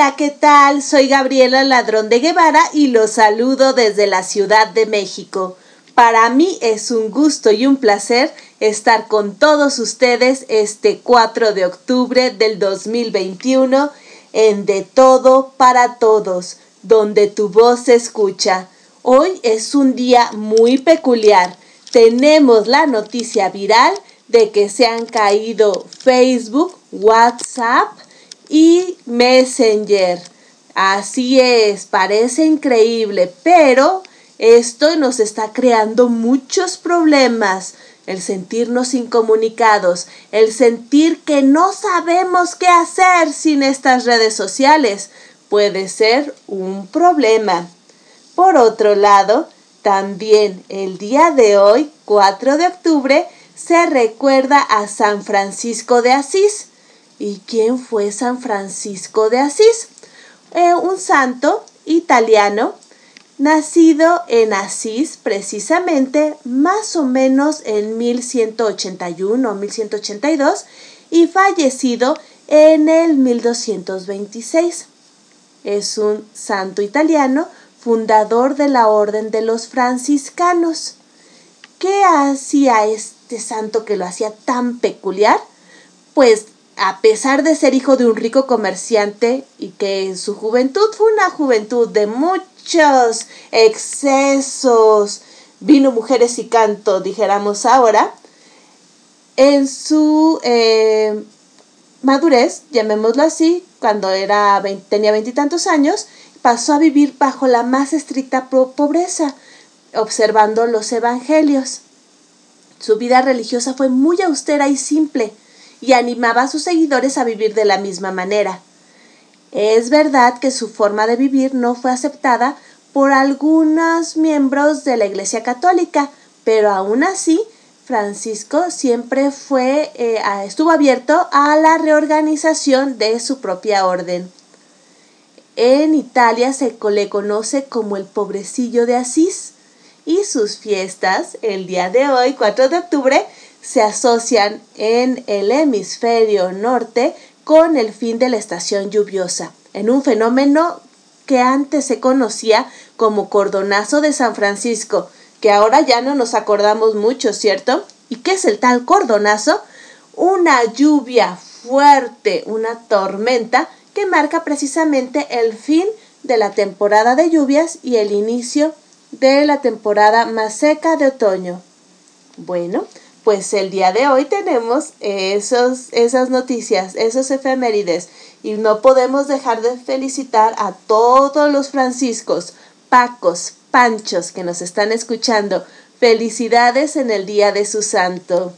Hola, ¿qué tal? Soy Gabriela Ladrón de Guevara y los saludo desde la Ciudad de México. Para mí es un gusto y un placer estar con todos ustedes este 4 de octubre del 2021 en De Todo para Todos, donde tu voz se escucha. Hoy es un día muy peculiar. Tenemos la noticia viral de que se han caído Facebook, WhatsApp, y Messenger. Así es, parece increíble, pero esto nos está creando muchos problemas. El sentirnos incomunicados, el sentir que no sabemos qué hacer sin estas redes sociales, puede ser un problema. Por otro lado, también el día de hoy, 4 de octubre, se recuerda a San Francisco de Asís, ¿Y quién fue San Francisco de Asís? Eh, un santo italiano nacido en Asís precisamente más o menos en 1181 o 1182 y fallecido en el 1226. Es un santo italiano fundador de la orden de los franciscanos. ¿Qué hacía este santo que lo hacía tan peculiar? Pues a pesar de ser hijo de un rico comerciante y que en su juventud fue una juventud de muchos excesos, vino, mujeres y canto, dijéramos ahora, en su eh, madurez, llamémoslo así, cuando era tenía veintitantos años, pasó a vivir bajo la más estricta pobreza, observando los evangelios. Su vida religiosa fue muy austera y simple, y animaba a sus seguidores a vivir de la misma manera. Es verdad que su forma de vivir no fue aceptada por algunos miembros de la Iglesia Católica, pero aún así Francisco siempre fue, eh, estuvo abierto a la reorganización de su propia orden. En Italia se le conoce como el pobrecillo de Asís y sus fiestas, el día de hoy, 4 de octubre, se asocian en el hemisferio norte con el fin de la estación lluviosa, en un fenómeno que antes se conocía como cordonazo de San Francisco, que ahora ya no nos acordamos mucho, ¿cierto? ¿Y qué es el tal cordonazo? Una lluvia fuerte, una tormenta que marca precisamente el fin de la temporada de lluvias y el inicio de la temporada más seca de otoño. Bueno, pues el día de hoy tenemos esos, esas noticias, esos efemérides y no podemos dejar de felicitar a todos los franciscos, pacos, panchos que nos están escuchando. Felicidades en el día de su santo.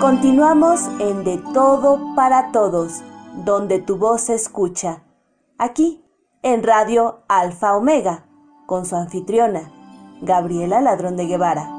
Continuamos en De Todo para Todos, donde tu voz se escucha aquí en Radio Alfa Omega, con su anfitriona, Gabriela Ladrón de Guevara.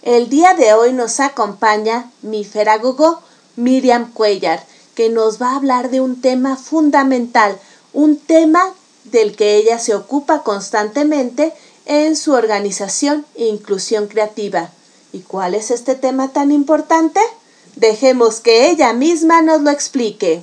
El día de hoy nos acompaña mi feragogo Miriam Cuellar, que nos va a hablar de un tema fundamental, un tema del que ella se ocupa constantemente en su organización e inclusión creativa ¿Y cuál es este tema tan importante? Dejemos que ella misma nos lo explique.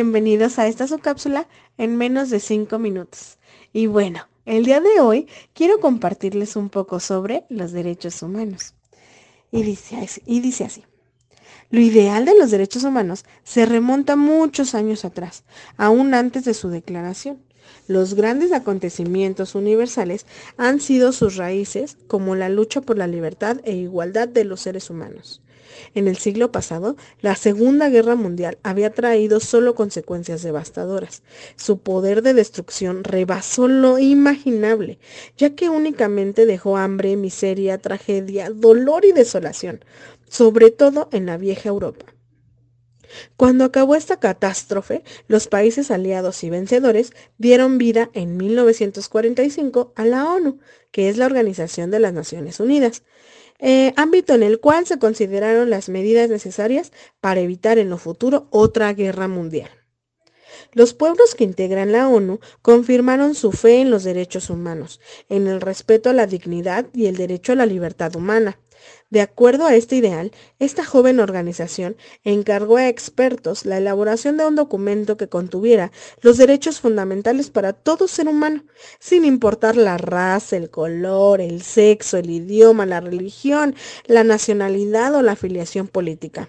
Bienvenidos a esta subcápsula en menos de 5 minutos. Y bueno, el día de hoy quiero compartirles un poco sobre los derechos humanos. Y dice, y dice así. Lo ideal de los derechos humanos se remonta muchos años atrás, aún antes de su declaración. Los grandes acontecimientos universales han sido sus raíces como la lucha por la libertad e igualdad de los seres humanos. En el siglo pasado, la Segunda Guerra Mundial había traído solo consecuencias devastadoras. Su poder de destrucción rebasó lo imaginable, ya que únicamente dejó hambre, miseria, tragedia, dolor y desolación, sobre todo en la vieja Europa. Cuando acabó esta catástrofe, los países aliados y vencedores dieron vida en 1945 a la ONU, que es la Organización de las Naciones Unidas, eh, ámbito en el cual se consideraron las medidas necesarias para evitar en lo futuro otra guerra mundial. Los pueblos que integran la ONU confirmaron su fe en los derechos humanos, en el respeto a la dignidad y el derecho a la libertad humana, de acuerdo a este ideal, esta joven organización encargó a expertos la elaboración de un documento que contuviera los derechos fundamentales para todo ser humano, sin importar la raza, el color, el sexo, el idioma, la religión, la nacionalidad o la afiliación política.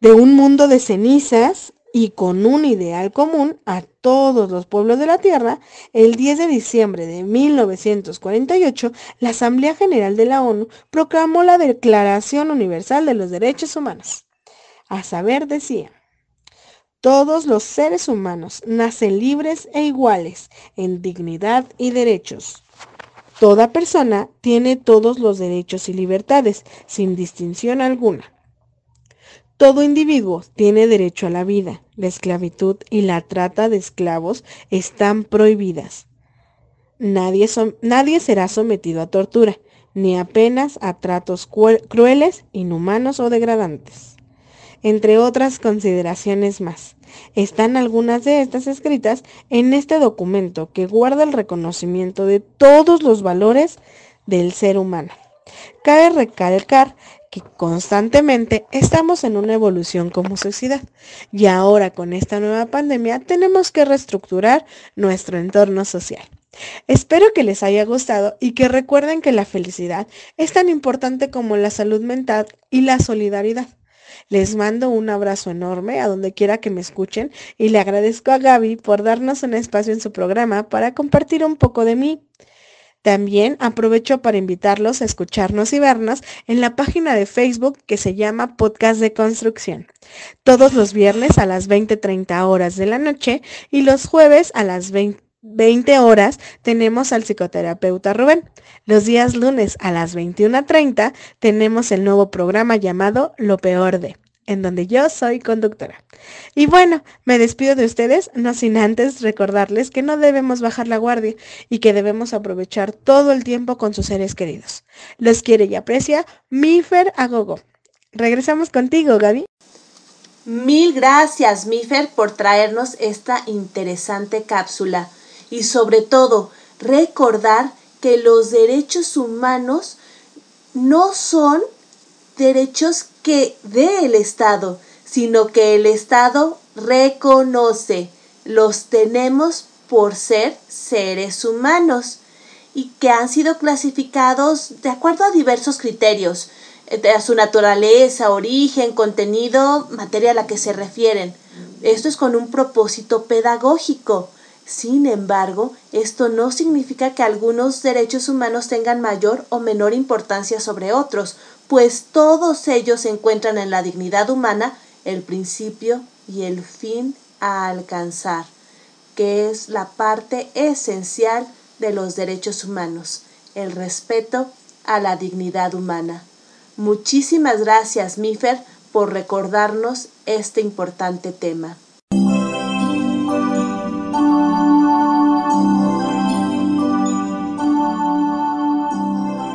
De un mundo de cenizas y con un ideal común a todos los pueblos de la Tierra, el 10 de diciembre de 1948, la Asamblea General de la ONU proclamó la Declaración Universal de los Derechos Humanos. A saber, decía, todos los seres humanos nacen libres e iguales en dignidad y derechos. Toda persona tiene todos los derechos y libertades, sin distinción alguna. Todo individuo tiene derecho a la vida. La esclavitud y la trata de esclavos están prohibidas. Nadie, será sometido a tortura, ni apenas a tratos crueles, inhumanos o degradantes. Entre otras consideraciones más, están algunas de estas escritas en este documento que guarda el reconocimiento de todos los valores del ser humano. Cabe recalcar que constantemente estamos en una evolución como sociedad y ahora con esta nueva pandemia tenemos que reestructurar nuestro entorno social. Espero que les haya gustado y que recuerden que la felicidad es tan importante como la salud mental y la solidaridad. Les mando un abrazo enorme a donde quiera que me escuchen y le agradezco a Gaby por darnos un espacio en su programa para compartir un poco de mí. También aprovecho para invitarlos a escucharnos y vernos en la página de Facebook que se llama Podcast de Construcción. Todos los viernes a las 20.30 horas de la noche y los jueves a las 20 horas tenemos al psicoterapeuta Rubén. Los días lunes a las 21.30 tenemos el nuevo programa llamado Lo Peor de en donde yo soy conductora. Y bueno, me despido de ustedes, no sin antes recordarles que no debemos bajar la guardia y que debemos aprovechar todo el tiempo con sus seres queridos. Los quiere y aprecia Mifer Agogo. Regresamos contigo, Gaby. Mil gracias, Mifer, por traernos esta interesante cápsula. Y sobre todo, recordar que los derechos humanos no son derechos que dé el Estado, sino que el Estado reconoce. Los tenemos por ser seres humanos y que han sido clasificados de acuerdo a diversos criterios, eh, de su naturaleza, origen, contenido, materia a la que se refieren. Esto es con un propósito pedagógico. Sin embargo, esto no significa que algunos derechos humanos tengan mayor o menor importancia sobre otros, pues todos ellos encuentran en la dignidad humana el principio y el fin a alcanzar, que es la parte esencial de los derechos humanos, el respeto a la dignidad humana. Muchísimas gracias, Mifer, por recordarnos este importante tema.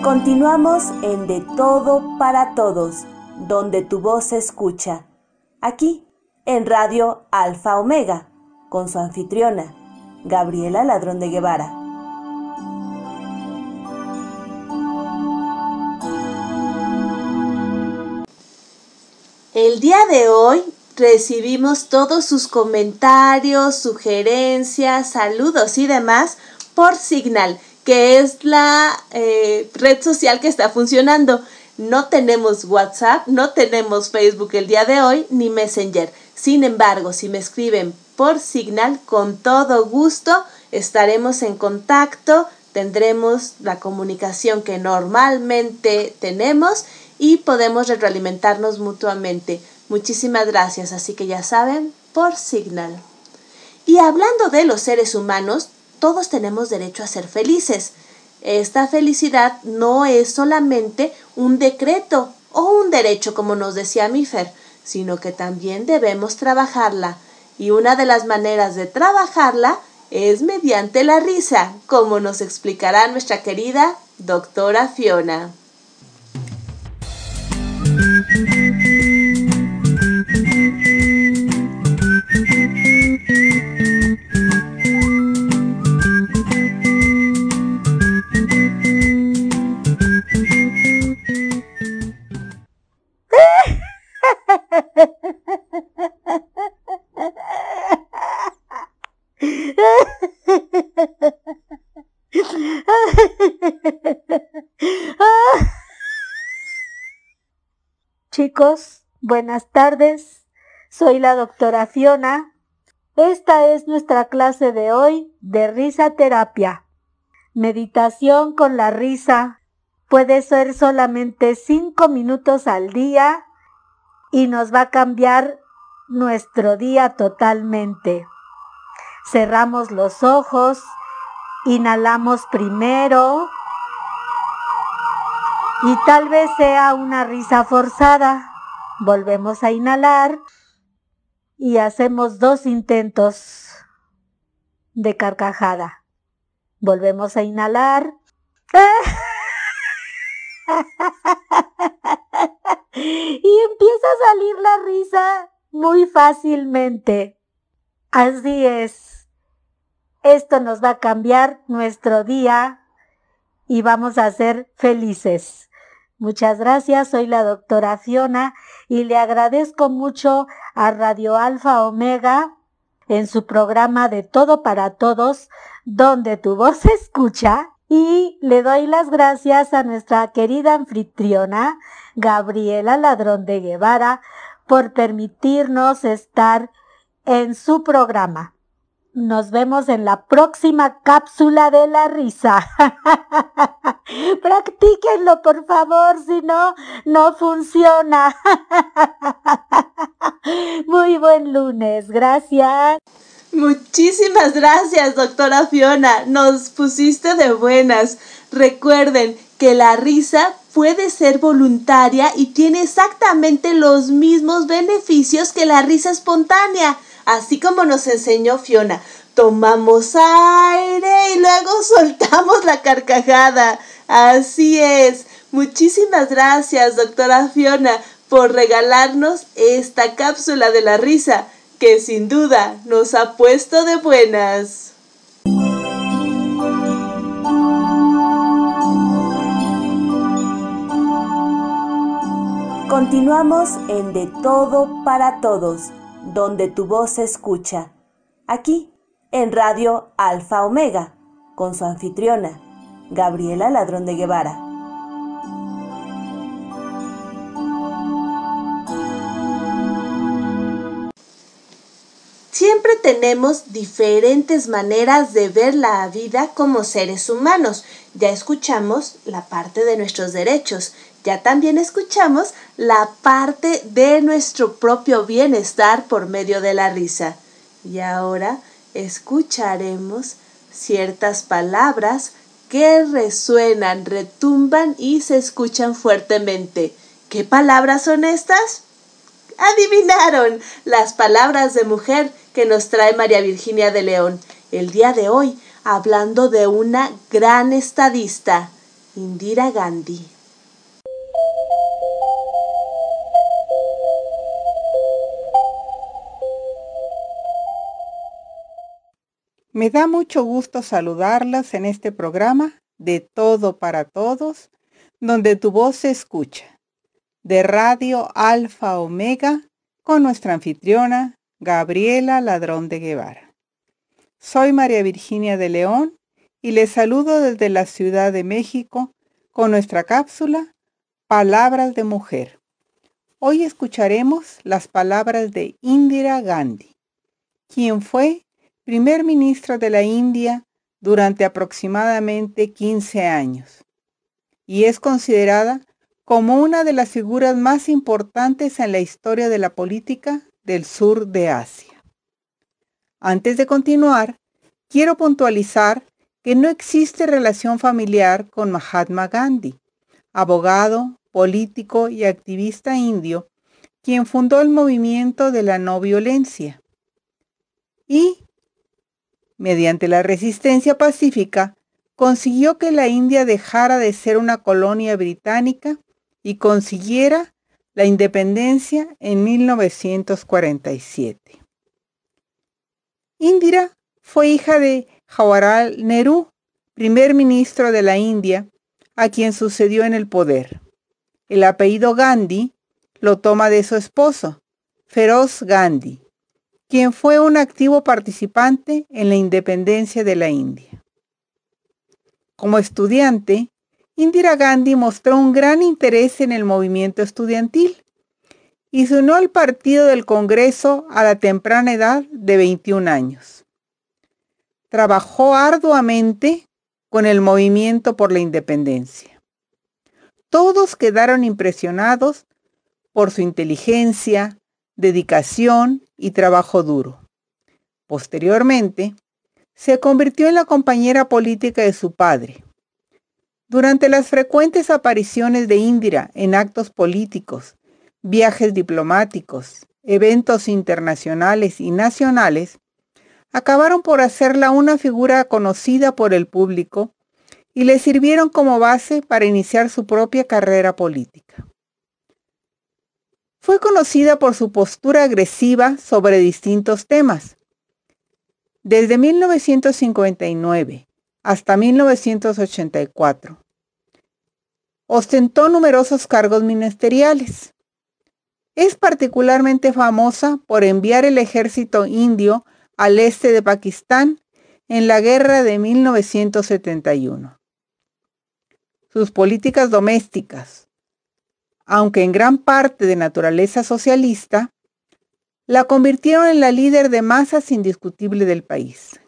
Continuamos en De Todo para Todos, donde tu voz se escucha. Aquí, en Radio Alfa Omega, con su anfitriona, Gabriela Ladrón de Guevara. El día de hoy recibimos todos sus comentarios, sugerencias, saludos y demás por Signal que es la eh, red social que está funcionando. No tenemos WhatsApp, no tenemos Facebook el día de hoy, ni Messenger. Sin embargo, si me escriben por Signal, con todo gusto estaremos en contacto, tendremos la comunicación que normalmente tenemos y podemos retroalimentarnos mutuamente. Muchísimas gracias, así que ya saben, por Signal. Y hablando de los seres humanos, todos tenemos derecho a ser felices. Esta felicidad no es solamente un decreto o un derecho, como nos decía Mifer, sino que también debemos trabajarla. Y una de las maneras de trabajarla es mediante la risa, como nos explicará nuestra querida doctora Fiona. Buenas tardes. Soy la doctora Fiona. Esta es nuestra clase de hoy de risa terapia. Meditación con la risa. Puede ser solamente cinco minutos al día y nos va a cambiar nuestro día totalmente. Cerramos los ojos, inhalamos primero y tal vez sea una risa forzada. Volvemos a inhalar y hacemos dos intentos de carcajada. Volvemos a inhalar. y empieza a salir la risa muy fácilmente. Así es. Esto nos va a cambiar nuestro día y vamos a ser felices. Muchas gracias, soy la doctora Fiona y le agradezco mucho a Radio Alfa Omega en su programa de Todo para Todos, donde tu voz se escucha y le doy las gracias a nuestra querida anfitriona, Gabriela Ladrón de Guevara, por permitirnos estar en su programa. Nos vemos en la próxima cápsula de la risa. Practíquenlo, por favor, si no, no funciona. Muy buen lunes, gracias. Muchísimas gracias, doctora Fiona. Nos pusiste de buenas. Recuerden que la risa puede ser voluntaria y tiene exactamente los mismos beneficios que la risa espontánea, así como nos enseñó Fiona. Tomamos aire y luego soltamos la carcajada. Así es. Muchísimas gracias, doctora Fiona, por regalarnos esta cápsula de la risa que sin duda nos ha puesto de buenas. Continuamos en De Todo para Todos, donde tu voz se escucha. Aquí, en Radio Alfa Omega, con su anfitriona, Gabriela Ladrón de Guevara. Siempre tenemos diferentes maneras de ver la vida como seres humanos. Ya escuchamos la parte de nuestros derechos, ya también escuchamos la parte de nuestro propio bienestar por medio de la risa. Y ahora escucharemos ciertas palabras que resuenan, retumban y se escuchan fuertemente. ¿Qué palabras son estas? Adivinaron las palabras de mujer que nos trae María Virginia de León el día de hoy, hablando de una gran estadista, Indira Gandhi. Me da mucho gusto saludarlas en este programa de Todo para Todos, donde tu voz se escucha, de Radio Alfa Omega, con nuestra anfitriona Gabriela Ladrón de Guevara. Soy María Virginia de León y les saludo desde la Ciudad de México con nuestra cápsula Palabras de Mujer. Hoy escucharemos las palabras de Indira Gandhi, quien fue primer ministro de la India durante aproximadamente 15 años y es considerada como una de las figuras más importantes en la historia de la política del sur de Asia. Antes de continuar, quiero puntualizar que no existe relación familiar con Mahatma Gandhi, abogado, político y activista indio, quien fundó el movimiento de la no violencia. Y, mediante la resistencia pacífica, consiguió que la India dejara de ser una colonia británica y consiguiera la independencia en 1947. Indira fue hija de Jawaharlal Nehru, primer ministro de la India, a quien sucedió en el poder. El apellido Gandhi lo toma de su esposo, Feroz Gandhi, quien fue un activo participante en la independencia de la India. Como estudiante, Indira Gandhi mostró un gran interés en el movimiento estudiantil y se unió al Partido del Congreso a la temprana edad de 21 años. Trabajó arduamente con el movimiento por la independencia. Todos quedaron impresionados por su inteligencia, dedicación y trabajo duro. Posteriormente, se convirtió en la compañera política de su padre durante las frecuentes apariciones de Indira en actos políticos, viajes diplomáticos, eventos internacionales y nacionales, acabaron por hacerla una figura conocida por el público y le sirvieron como base para iniciar su propia carrera política. Fue conocida por su postura agresiva sobre distintos temas. Desde 1959 hasta 1984. Ostentó numerosos cargos ministeriales. Es particularmente famosa por enviar el ejército indio al este de Pakistán en la guerra de 1971. Sus políticas domésticas, aunque en gran parte de naturaleza socialista, la convirtieron en la líder de masas indiscutible del país.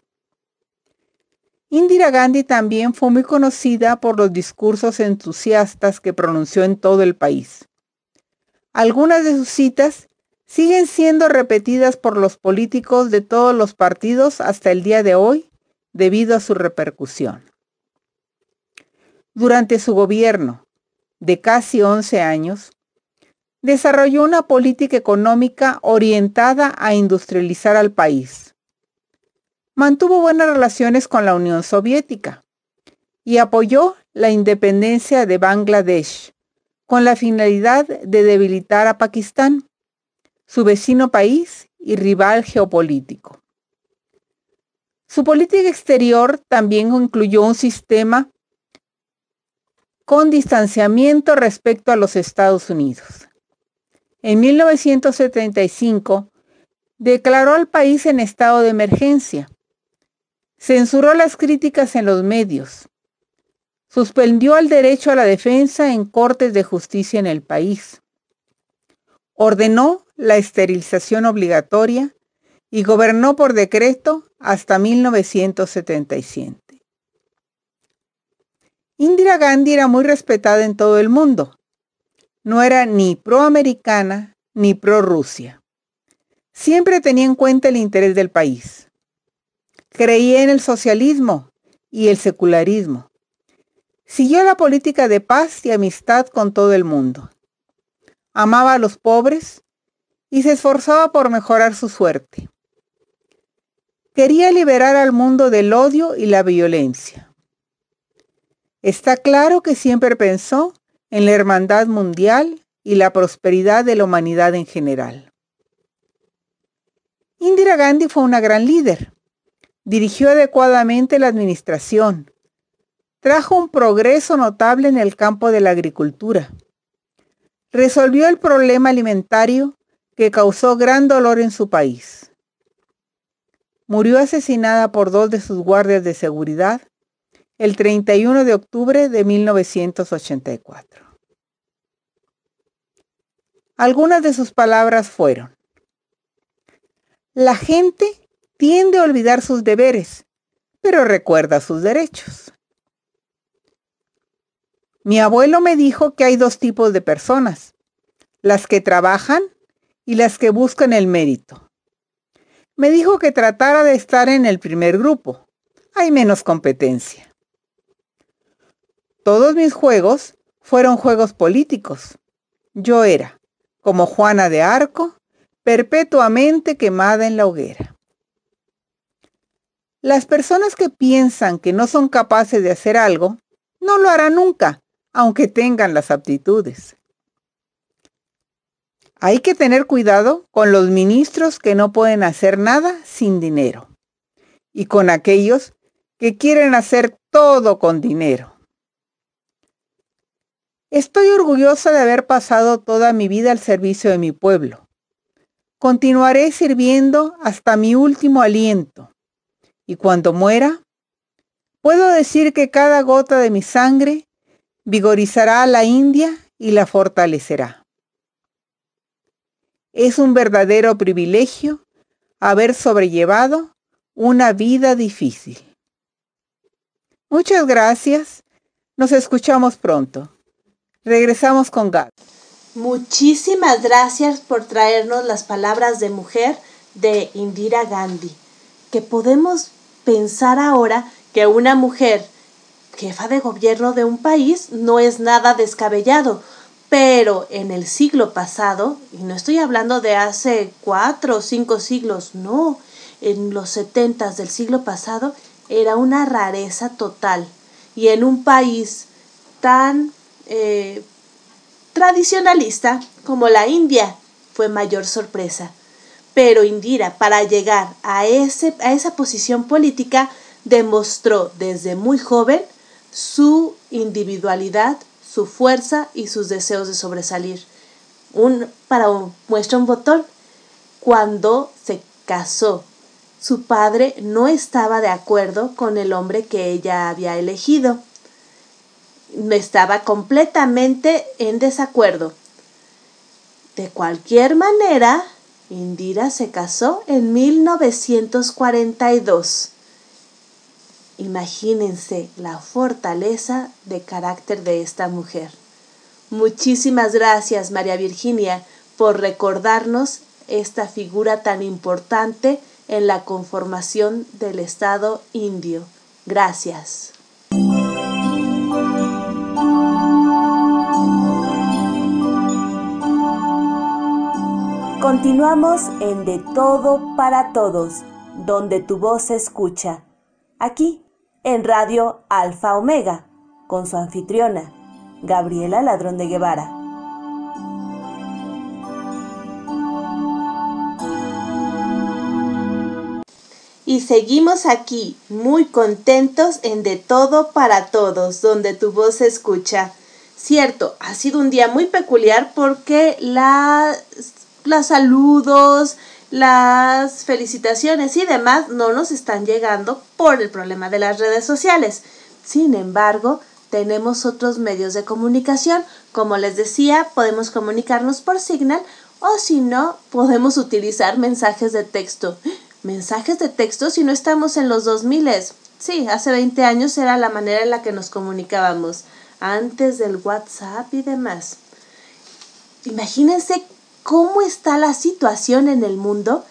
Indira Gandhi también fue muy conocida por los discursos entusiastas que pronunció en todo el país. Algunas de sus citas siguen siendo repetidas por los políticos de todos los partidos hasta el día de hoy debido a su repercusión. Durante su gobierno, de casi 11 años, desarrolló una política económica orientada a industrializar al país mantuvo buenas relaciones con la Unión Soviética y apoyó la independencia de Bangladesh con la finalidad de debilitar a Pakistán, su vecino país y rival geopolítico. Su política exterior también incluyó un sistema con distanciamiento respecto a los Estados Unidos. En 1975 declaró al país en estado de emergencia Censuró las críticas en los medios. Suspendió el derecho a la defensa en cortes de justicia en el país. Ordenó la esterilización obligatoria y gobernó por decreto hasta 1977. Indira Gandhi era muy respetada en todo el mundo. No era ni proamericana ni pro Rusia. Siempre tenía en cuenta el interés del país. Creía en el socialismo y el secularismo. Siguió la política de paz y amistad con todo el mundo. Amaba a los pobres y se esforzaba por mejorar su suerte. Quería liberar al mundo del odio y la violencia. Está claro que siempre pensó en la hermandad mundial y la prosperidad de la humanidad en general. Indira Gandhi fue una gran líder dirigió adecuadamente la administración, trajo un progreso notable en el campo de la agricultura, resolvió el problema alimentario que causó gran dolor en su país. Murió asesinada por dos de sus guardias de seguridad el 31 de octubre de 1984. Algunas de sus palabras fueron, la gente tiende a olvidar sus deberes, pero recuerda sus derechos. Mi abuelo me dijo que hay dos tipos de personas, las que trabajan y las que buscan el mérito. Me dijo que tratara de estar en el primer grupo. Hay menos competencia. Todos mis juegos fueron juegos políticos. Yo era, como Juana de Arco, perpetuamente quemada en la hoguera. Las personas que piensan que no son capaces de hacer algo, no lo harán nunca, aunque tengan las aptitudes. Hay que tener cuidado con los ministros que no pueden hacer nada sin dinero y con aquellos que quieren hacer todo con dinero. Estoy orgullosa de haber pasado toda mi vida al servicio de mi pueblo. Continuaré sirviendo hasta mi último aliento y cuando muera, puedo decir que cada gota de mi sangre vigorizará a la India y la fortalecerá. Es un verdadero privilegio haber sobrellevado una vida difícil. Muchas gracias. Nos escuchamos pronto. Regresamos con Gaby. Muchísimas gracias por traernos las palabras de mujer de Indira Gandhi, que podemos pensar ahora que una mujer jefa de gobierno de un país no es nada descabellado, pero en el siglo pasado, y no estoy hablando de hace cuatro o cinco siglos, no, en los setentas del siglo pasado era una rareza total. Y en un país tan eh, tradicionalista como la India fue mayor sorpresa. Pero Indira, para llegar a, ese, a esa posición política, demostró desde muy joven su individualidad, su fuerza y sus deseos de sobresalir. Un, para muestra un botón, cuando se casó, su padre no estaba de acuerdo con el hombre que ella había elegido. Estaba completamente en desacuerdo. De cualquier manera, Indira se casó en 1942 Imagínense la fortaleza de carácter de esta mujer. Muchísimas gracias, María Virginia, por recordarnos esta figura tan importante en la conformación del Estado indio. Gracias. Continuamos en De Todo para Todos, donde tu voz se escucha aquí en Radio Alfa Omega, con su anfitriona, Gabriela Ladrón de Guevara. Y seguimos aquí, muy contentos en De Todo para Todos, donde tu voz se escucha. Cierto, ha sido un día muy peculiar porque la, los saludos, las felicitaciones y demás no nos están llegando por el problema de las redes sociales. Sin embargo, tenemos otros medios de comunicación. Como les decía, podemos comunicarnos por Signal o si no, podemos utilizar mensajes de texto. Mensajes de texto si no estamos en los 2000. Sí, hace 20 años era la manera en la que nos comunicábamos, antes del WhatsApp y demás. Imagínense cómo está la situación en el mundo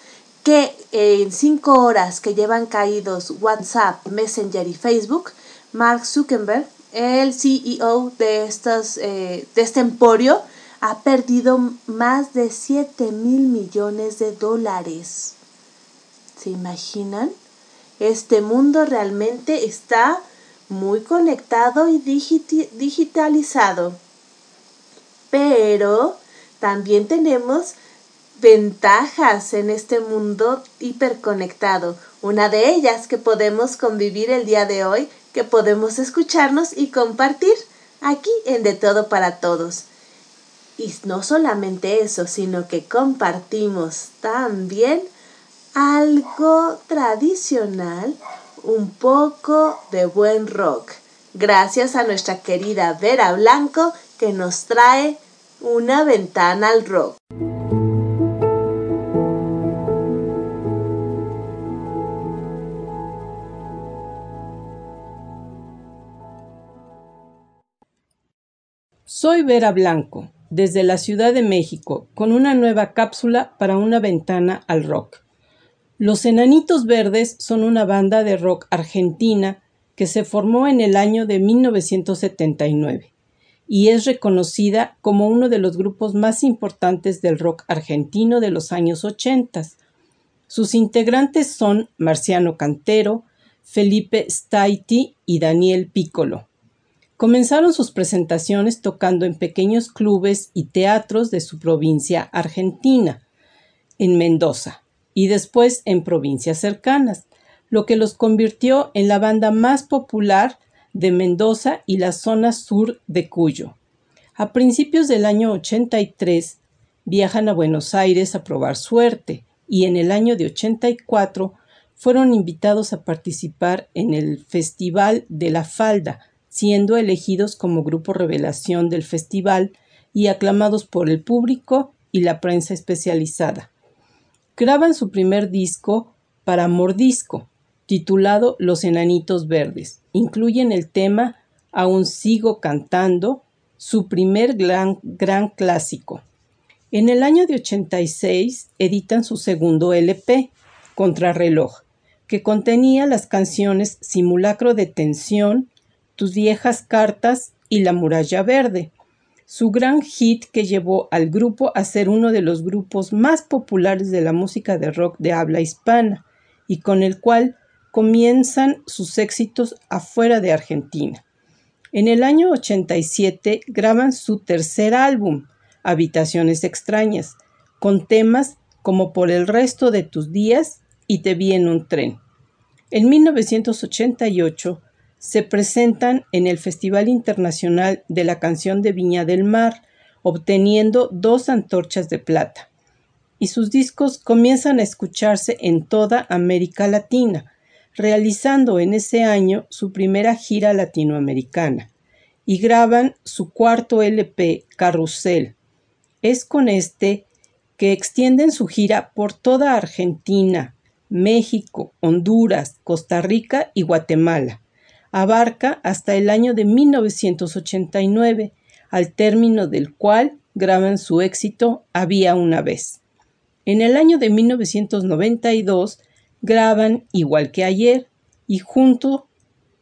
que en cinco horas que llevan caídos WhatsApp, Messenger y Facebook, Mark Zuckerberg, el CEO de, estos, eh, de este emporio, ha perdido más de 7 mil millones de dólares. ¿Se imaginan? Este mundo realmente está muy conectado y digitalizado. Pero también tenemos ventajas en este mundo hiperconectado. Una de ellas que podemos convivir el día de hoy, que podemos escucharnos y compartir aquí en De Todo para Todos. Y no solamente eso, sino que compartimos también algo tradicional, un poco de buen rock. Gracias a nuestra querida Vera Blanco que nos trae una ventana al rock. Soy Vera Blanco, desde la Ciudad de México, con una nueva cápsula para una ventana al rock. Los Enanitos Verdes son una banda de rock argentina que se formó en el año de 1979 y es reconocida como uno de los grupos más importantes del rock argentino de los años 80. Sus integrantes son Marciano Cantero, Felipe Staiti y Daniel Piccolo. Comenzaron sus presentaciones tocando en pequeños clubes y teatros de su provincia argentina, en Mendoza, y después en provincias cercanas, lo que los convirtió en la banda más popular de Mendoza y la zona sur de Cuyo. A principios del año 83 viajan a Buenos Aires a probar suerte y en el año de 84 fueron invitados a participar en el Festival de la Falda, siendo elegidos como grupo revelación del festival y aclamados por el público y la prensa especializada. Graban su primer disco para Mordisco, titulado Los Enanitos Verdes. Incluyen el tema Aún sigo cantando, su primer gran, gran clásico. En el año de 86 editan su segundo LP, Contrarreloj, que contenía las canciones Simulacro de Tensión, tus viejas cartas y La muralla verde, su gran hit que llevó al grupo a ser uno de los grupos más populares de la música de rock de habla hispana y con el cual comienzan sus éxitos afuera de Argentina. En el año 87 graban su tercer álbum, Habitaciones extrañas, con temas como Por el resto de tus días y Te vi en un tren. En 1988 se presentan en el Festival Internacional de la Canción de Viña del Mar, obteniendo dos antorchas de plata. Y sus discos comienzan a escucharse en toda América Latina, realizando en ese año su primera gira latinoamericana, y graban su cuarto LP, Carrusel. Es con este que extienden su gira por toda Argentina, México, Honduras, Costa Rica y Guatemala abarca hasta el año de 1989, al término del cual graban su éxito Había una vez. En el año de 1992 graban Igual que ayer y junto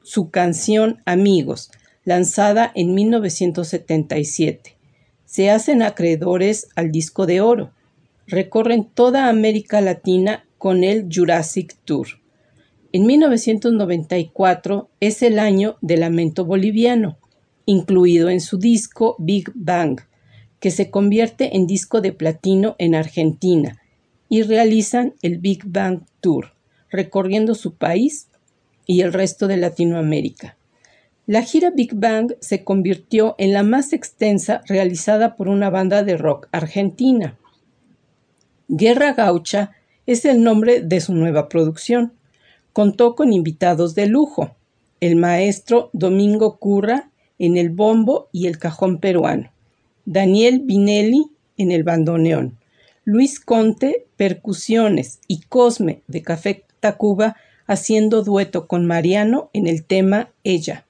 su canción Amigos, lanzada en 1977. Se hacen acreedores al disco de oro. Recorren toda América Latina con el Jurassic Tour. En 1994 es el año del lamento boliviano, incluido en su disco Big Bang, que se convierte en disco de platino en Argentina, y realizan el Big Bang Tour, recorriendo su país y el resto de Latinoamérica. La gira Big Bang se convirtió en la más extensa realizada por una banda de rock argentina. Guerra Gaucha es el nombre de su nueva producción contó con invitados de lujo, el maestro Domingo Curra en el bombo y el cajón peruano, Daniel Binelli en el bandoneón, Luis Conte percusiones y Cosme de Café Tacuba haciendo dueto con Mariano en el tema Ella.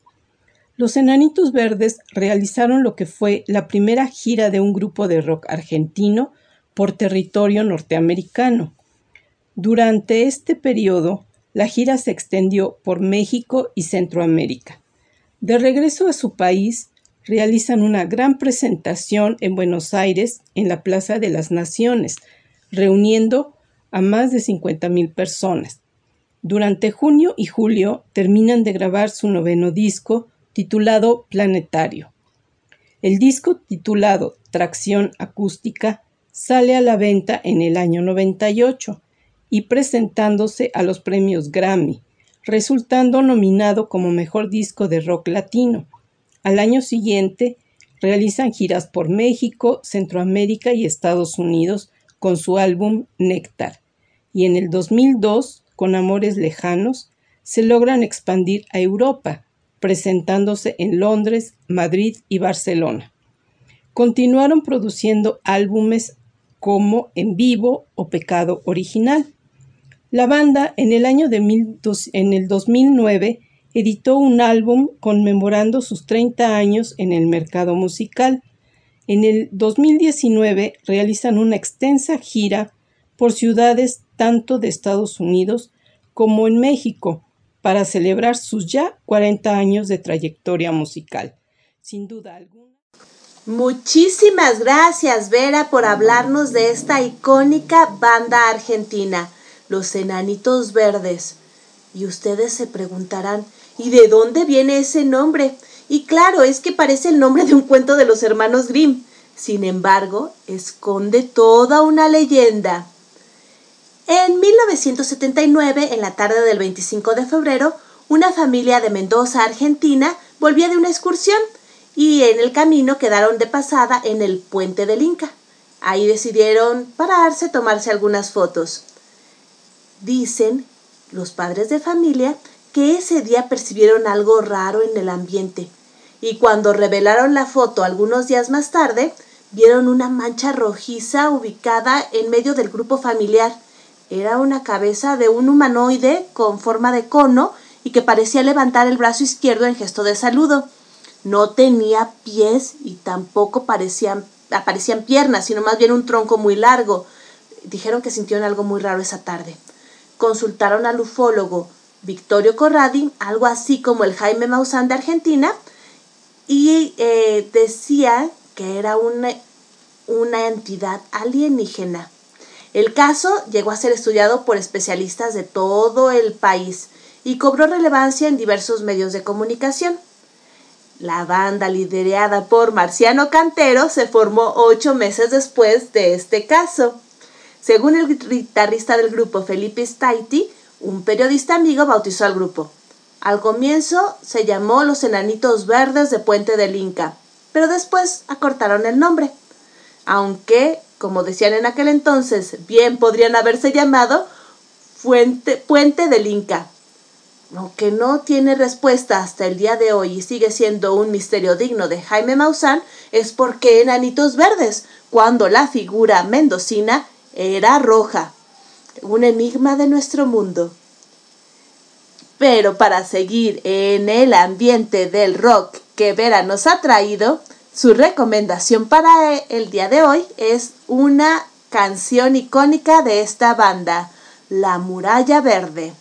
Los Enanitos Verdes realizaron lo que fue la primera gira de un grupo de rock argentino por territorio norteamericano. Durante este periodo la gira se extendió por México y Centroamérica. De regreso a su país, realizan una gran presentación en Buenos Aires en la Plaza de las Naciones, reuniendo a más de 50.000 personas. Durante junio y julio terminan de grabar su noveno disco titulado Planetario. El disco titulado Tracción Acústica sale a la venta en el año 98 y presentándose a los premios Grammy, resultando nominado como mejor disco de rock latino. Al año siguiente realizan giras por México, Centroamérica y Estados Unidos con su álbum Néctar. Y en el 2002, con Amores Lejanos, se logran expandir a Europa, presentándose en Londres, Madrid y Barcelona. Continuaron produciendo álbumes como En Vivo o Pecado Original. La banda en el año de en el 2009 editó un álbum conmemorando sus 30 años en el mercado musical. En el 2019 realizan una extensa gira por ciudades tanto de Estados Unidos como en México para celebrar sus ya 40 años de trayectoria musical. Sin duda alguna. Muchísimas gracias, Vera, por hablarnos de esta icónica banda argentina, Los Enanitos Verdes. Y ustedes se preguntarán, ¿y de dónde viene ese nombre? Y claro, es que parece el nombre de un cuento de los hermanos Grimm. Sin embargo, esconde toda una leyenda. En 1979, en la tarde del 25 de febrero, una familia de Mendoza, Argentina, volvía de una excursión y en el camino quedaron de pasada en el puente del Inca. Ahí decidieron pararse, tomarse algunas fotos. Dicen los padres de familia que ese día percibieron algo raro en el ambiente y cuando revelaron la foto algunos días más tarde, vieron una mancha rojiza ubicada en medio del grupo familiar. Era una cabeza de un humanoide con forma de cono y que parecía levantar el brazo izquierdo en gesto de saludo. No tenía pies y tampoco parecían, aparecían piernas, sino más bien un tronco muy largo. Dijeron que sintieron algo muy raro esa tarde. Consultaron al ufólogo Victorio Corradi, algo así como el Jaime Maussan de Argentina, y eh, decía que era una, una entidad alienígena. El caso llegó a ser estudiado por especialistas de todo el país y cobró relevancia en diversos medios de comunicación. La banda liderada por Marciano Cantero se formó ocho meses después de este caso. Según el guitarrista del grupo Felipe Staiti, un periodista amigo bautizó al grupo. Al comienzo se llamó Los Enanitos Verdes de Puente del Inca, pero después acortaron el nombre. Aunque, como decían en aquel entonces, bien podrían haberse llamado Fuente, Puente del Inca. Aunque no tiene respuesta hasta el día de hoy y sigue siendo un misterio digno de Jaime Maussan, es porque Enanitos Verdes, cuando la figura mendocina era roja. Un enigma de nuestro mundo. Pero para seguir en el ambiente del rock que Vera nos ha traído, su recomendación para el día de hoy es una canción icónica de esta banda, La Muralla Verde.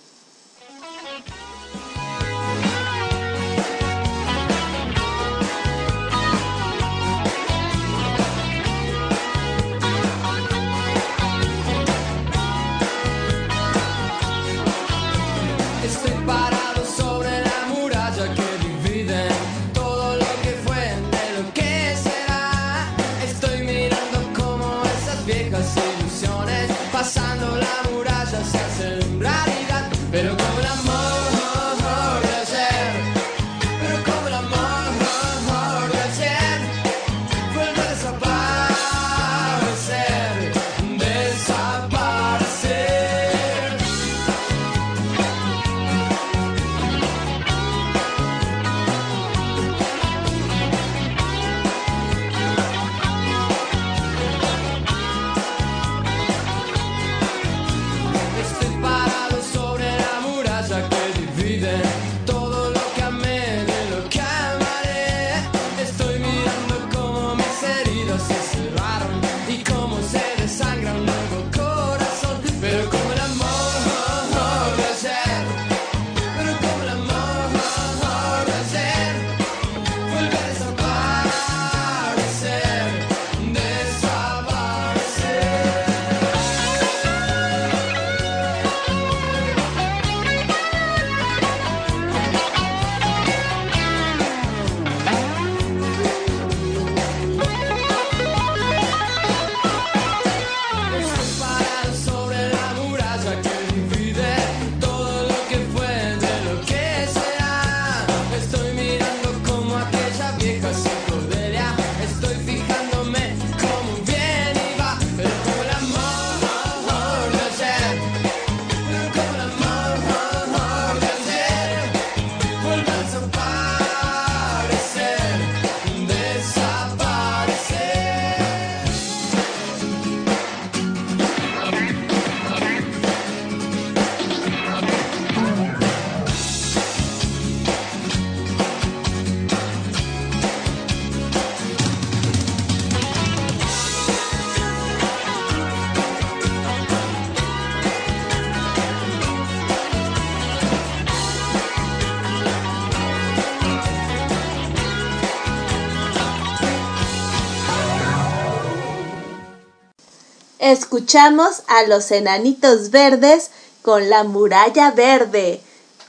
Escuchamos a los enanitos verdes con la muralla verde,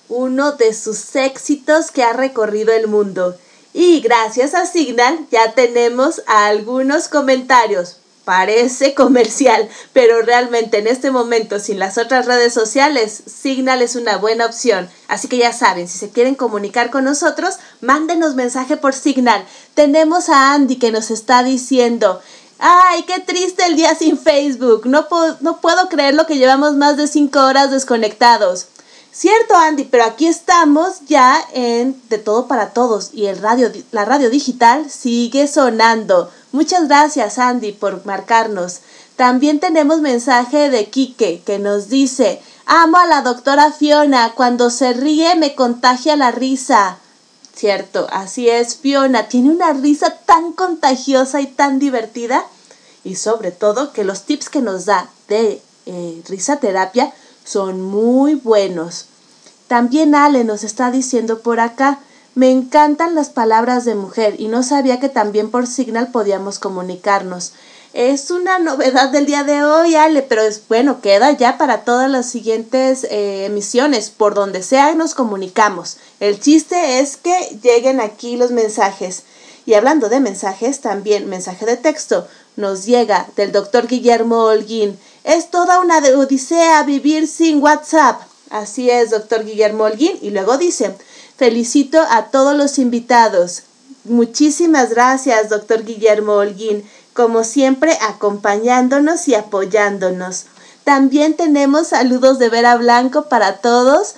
uno de sus éxitos que ha recorrido el mundo. Y gracias a Signal ya tenemos algunos comentarios. Parece comercial, pero realmente en este momento sin las otras redes sociales, Signal es una buena opción. Así que ya saben, si se quieren comunicar con nosotros, mándenos mensaje por Signal. Tenemos a Andy que nos está diciendo, Ay, qué triste el día sin Facebook. No, no puedo creer lo que llevamos más de cinco horas desconectados. Cierto, Andy, pero aquí estamos ya en De Todo para Todos y el radio, la radio digital sigue sonando. Muchas gracias, Andy, por marcarnos. También tenemos mensaje de Quique que nos dice, amo a la doctora Fiona, cuando se ríe me contagia la risa. Cierto, así es, Fiona, tiene una risa tan contagiosa y tan divertida. Y sobre todo que los tips que nos da de eh, risa terapia son muy buenos. También Ale nos está diciendo por acá, me encantan las palabras de mujer y no sabía que también por Signal podíamos comunicarnos. Es una novedad del día de hoy, Ale, pero es bueno, queda ya para todas las siguientes eh, emisiones. Por donde sea nos comunicamos. El chiste es que lleguen aquí los mensajes. Y hablando de mensajes, también mensaje de texto nos llega del doctor Guillermo Holguín. Es toda una odisea vivir sin WhatsApp. Así es, doctor Guillermo Holguín. Y luego dice, felicito a todos los invitados. Muchísimas gracias, doctor Guillermo Holguín, como siempre acompañándonos y apoyándonos. También tenemos saludos de Vera Blanco para todos.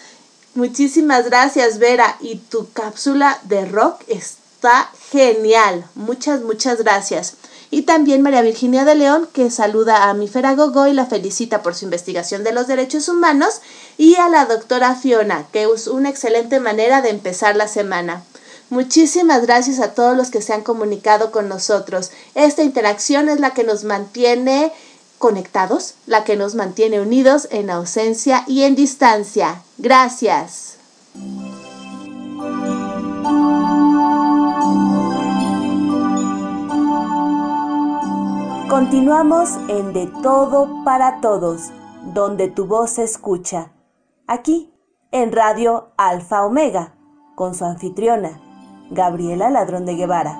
Muchísimas gracias, Vera. Y tu cápsula de rock está genial. Muchas, muchas gracias. Y también María Virginia de León, que saluda a mi Gogo y la felicita por su investigación de los derechos humanos. Y a la doctora Fiona, que es una excelente manera de empezar la semana. Muchísimas gracias a todos los que se han comunicado con nosotros. Esta interacción es la que nos mantiene conectados, la que nos mantiene unidos en ausencia y en distancia. Gracias. Continuamos en De Todo para Todos, donde tu voz se escucha. Aquí, en Radio Alfa Omega, con su anfitriona, Gabriela Ladrón de Guevara.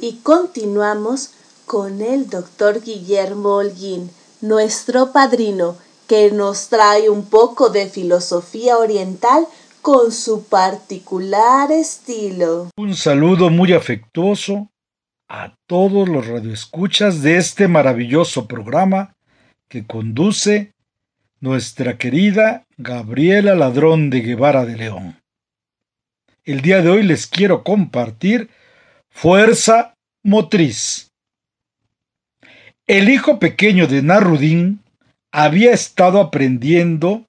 Y continuamos con el doctor Guillermo Holguín, nuestro padrino, que nos trae un poco de filosofía oriental con su particular estilo. Un saludo muy afectuoso a todos los radioescuchas de este maravilloso programa que conduce nuestra querida Gabriela Ladrón de Guevara de León. El día de hoy les quiero compartir Fuerza Motriz. El hijo pequeño de Narudín había estado aprendiendo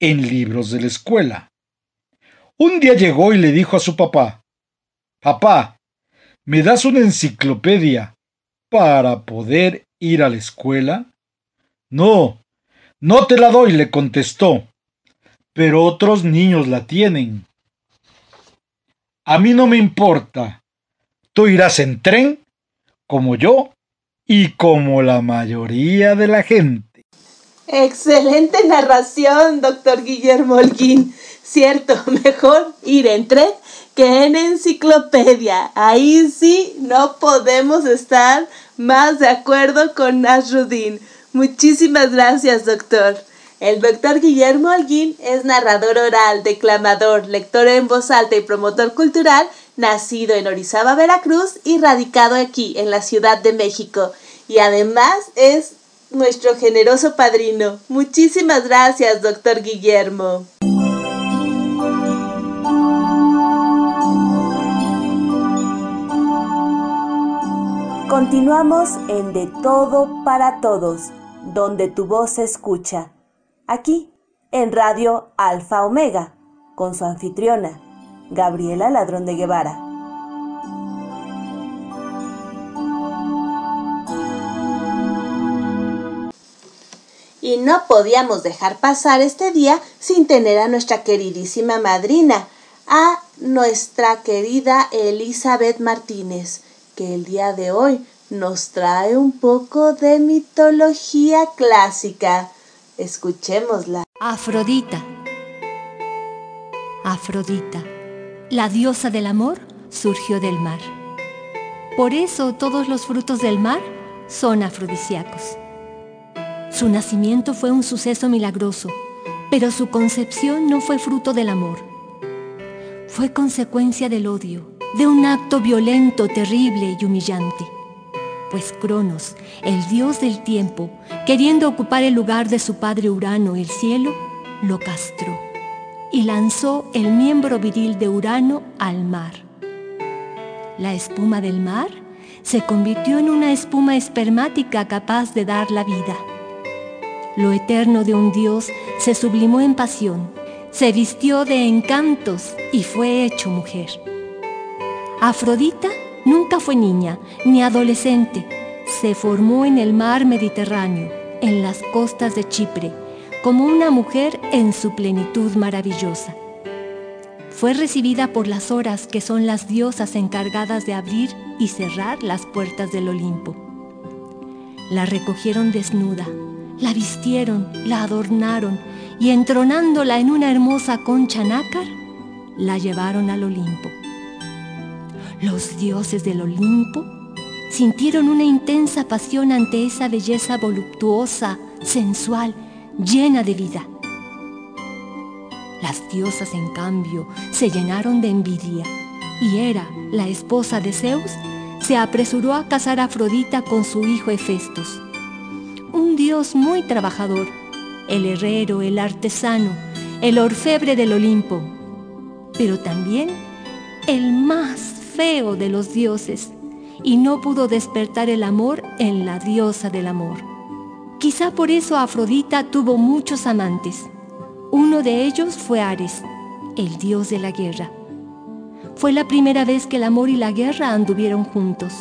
en libros de la escuela un día llegó y le dijo a su papá, Papá, ¿me das una enciclopedia para poder ir a la escuela? No, no te la doy, le contestó, pero otros niños la tienen. A mí no me importa. Tú irás en tren, como yo, y como la mayoría de la gente. Excelente narración, doctor Guillermo Holguín. Cierto, mejor ir en tren que en enciclopedia. Ahí sí no podemos estar más de acuerdo con Nasruddin. Muchísimas gracias, doctor. El doctor Guillermo Alguín es narrador oral, declamador, lector en voz alta y promotor cultural, nacido en Orizaba, Veracruz y radicado aquí, en la Ciudad de México. Y además es nuestro generoso padrino. Muchísimas gracias, doctor Guillermo. Continuamos en De Todo para Todos, donde tu voz se escucha. Aquí, en Radio Alfa Omega, con su anfitriona, Gabriela Ladrón de Guevara. Y no podíamos dejar pasar este día sin tener a nuestra queridísima madrina, a nuestra querida Elizabeth Martínez, que el día de hoy nos trae un poco de mitología clásica. Escuchémosla. Afrodita. Afrodita, la diosa del amor, surgió del mar. Por eso todos los frutos del mar son afrodisíacos. Su nacimiento fue un suceso milagroso, pero su concepción no fue fruto del amor. Fue consecuencia del odio, de un acto violento, terrible y humillante. Pues Cronos, el dios del tiempo, queriendo ocupar el lugar de su padre Urano, el cielo, lo castró y lanzó el miembro viril de Urano al mar. La espuma del mar se convirtió en una espuma espermática capaz de dar la vida. Lo eterno de un dios se sublimó en pasión, se vistió de encantos y fue hecho mujer. Afrodita nunca fue niña ni adolescente, se formó en el mar Mediterráneo, en las costas de Chipre, como una mujer en su plenitud maravillosa. Fue recibida por las horas que son las diosas encargadas de abrir y cerrar las puertas del Olimpo. La recogieron desnuda, la vistieron, la adornaron y entronándola en una hermosa concha nácar, la llevaron al Olimpo. Los dioses del Olimpo sintieron una intensa pasión ante esa belleza voluptuosa, sensual, llena de vida. Las diosas, en cambio, se llenaron de envidia y Hera, la esposa de Zeus, se apresuró a casar a Afrodita con su hijo Hefestos, un dios muy trabajador, el herrero, el artesano, el orfebre del Olimpo, pero también el más feo de los dioses, y no pudo despertar el amor en la diosa del amor. Quizá por eso Afrodita tuvo muchos amantes. Uno de ellos fue Ares, el dios de la guerra. Fue la primera vez que el amor y la guerra anduvieron juntos.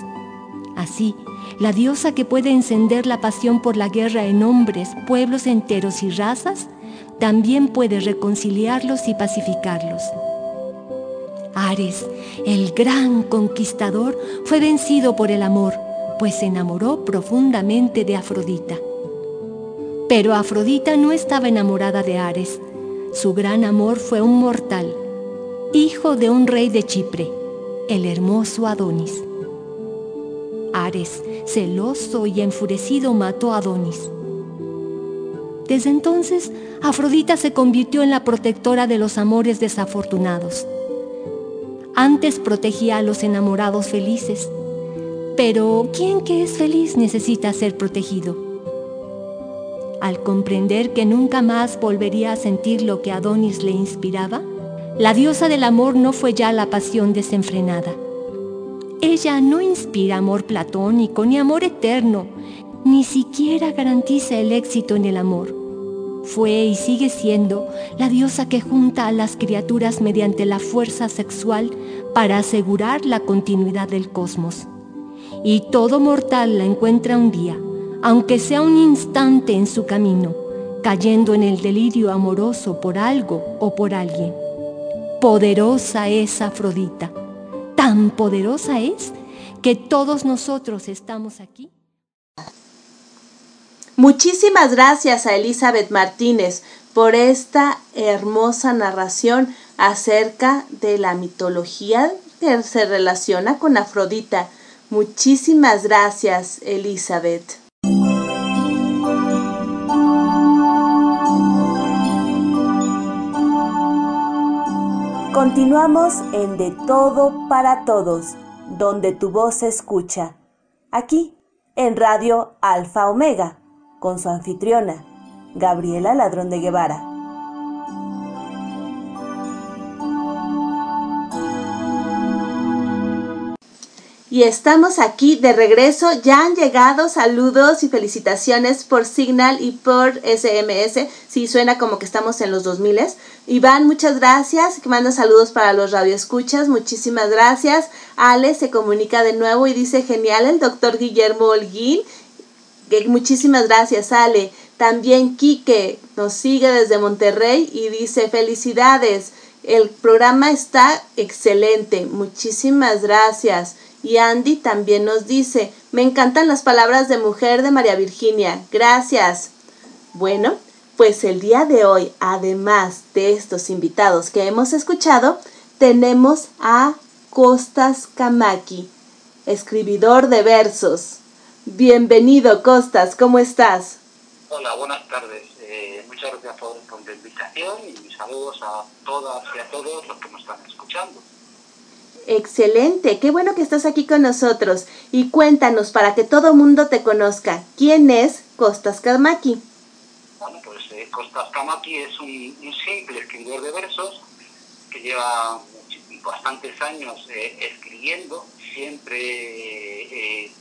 Así, la diosa que puede encender la pasión por la guerra en hombres, pueblos enteros y razas, también puede reconciliarlos y pacificarlos. Ares, el gran conquistador, fue vencido por el amor, pues se enamoró profundamente de Afrodita. Pero Afrodita no estaba enamorada de Ares. Su gran amor fue un mortal, hijo de un rey de Chipre, el hermoso Adonis. Ares, celoso y enfurecido, mató a Adonis. Desde entonces, Afrodita se convirtió en la protectora de los amores desafortunados. Antes protegía a los enamorados felices, pero ¿quién que es feliz necesita ser protegido? Al comprender que nunca más volvería a sentir lo que Adonis le inspiraba, la diosa del amor no fue ya la pasión desenfrenada. Ella no inspira amor platónico ni amor eterno, ni siquiera garantiza el éxito en el amor. Fue y sigue siendo la diosa que junta a las criaturas mediante la fuerza sexual para asegurar la continuidad del cosmos. Y todo mortal la encuentra un día aunque sea un instante en su camino, cayendo en el delirio amoroso por algo o por alguien. Poderosa es Afrodita, tan poderosa es que todos nosotros estamos aquí. Muchísimas gracias a Elizabeth Martínez por esta hermosa narración acerca de la mitología que se relaciona con Afrodita. Muchísimas gracias, Elizabeth. Continuamos en De Todo para Todos, donde tu voz se escucha. Aquí, en Radio Alfa Omega, con su anfitriona, Gabriela Ladrón de Guevara. Y estamos aquí de regreso. Ya han llegado saludos y felicitaciones por Signal y por SMS. Sí, suena como que estamos en los 2000. Iván, muchas gracias. Manda saludos para los radioescuchas. Muchísimas gracias. Ale se comunica de nuevo y dice genial el doctor Guillermo Holguín. Muchísimas gracias, Ale. También Quique nos sigue desde Monterrey y dice felicidades. El programa está excelente. Muchísimas gracias. Y Andy también nos dice, me encantan las palabras de mujer de María Virginia. Gracias. Bueno, pues el día de hoy, además de estos invitados que hemos escuchado, tenemos a Costas Kamaki, escribidor de versos. Bienvenido, Costas, ¿cómo estás? Hola, buenas tardes. Eh, muchas gracias por, por, la invitación y saludos a todas y a todos los que nos están escuchando. Excelente, qué bueno que estás aquí con nosotros. Y cuéntanos para que todo mundo te conozca, ¿quién es Costas Kamaki? Bueno, pues eh, Costas Kamaki es un, un, simple escritor de versos que lleva bastantes años eh, escribiendo, siempre eh,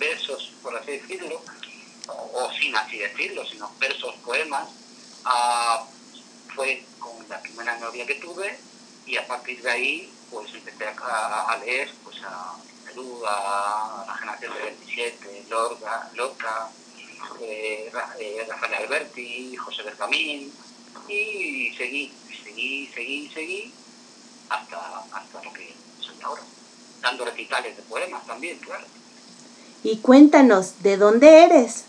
versos, por así decirlo, o, sin así decirlo, sino versos, poemas. Ah, fue con la primera novia que tuve y a partir de ahí pues empecé a, leer pues a Perú, a la generación de 27, Lorca, Lorca eh, Rafael Alberti, José Bergamín, y seguí, seguí, seguí, seguí, hasta, hasta lo que soy ahora, dando recitales de poemas también, claro. Y cuéntanos, ¿de dónde eres?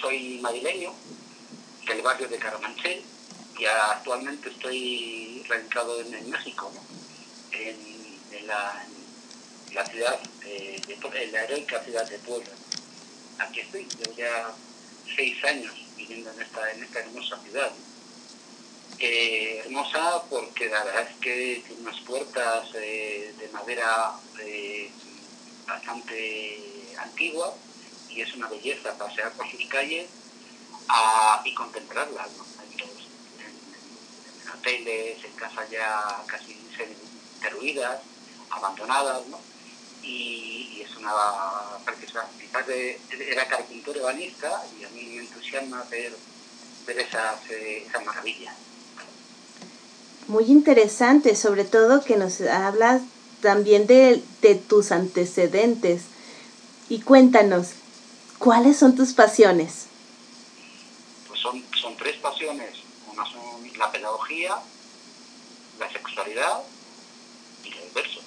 Soy madrileño, del barrio de Caramanchel, y actualmente estoy radicado en, México, en, en, la, ciudad, de, de, en la heroica ciudad de Puebla. Aquí estoy, llevo ya seis años viviendo en esta, en esta hermosa ciudad. Eh, hermosa porque la verdad es que tiene unas puertas eh, de madera eh, bastante antigua y es una belleza pasear por sus calles a, y contemplarlas. ¿no? hoteles, en casas ya casi derruidas, abandonadas, ¿no? Y, es una preciosa. Quizás de, era carpintero ebanista y a mí me entusiasma ver, ver esas, eh, esas maravillas. Muy interesante, sobre todo que nos hablas también de, de tus antecedentes. Y cuéntanos, ¿cuáles son tus pasiones? Pues son, son tres pasiones. Una son la pedagogía, la sexualidad y los versos.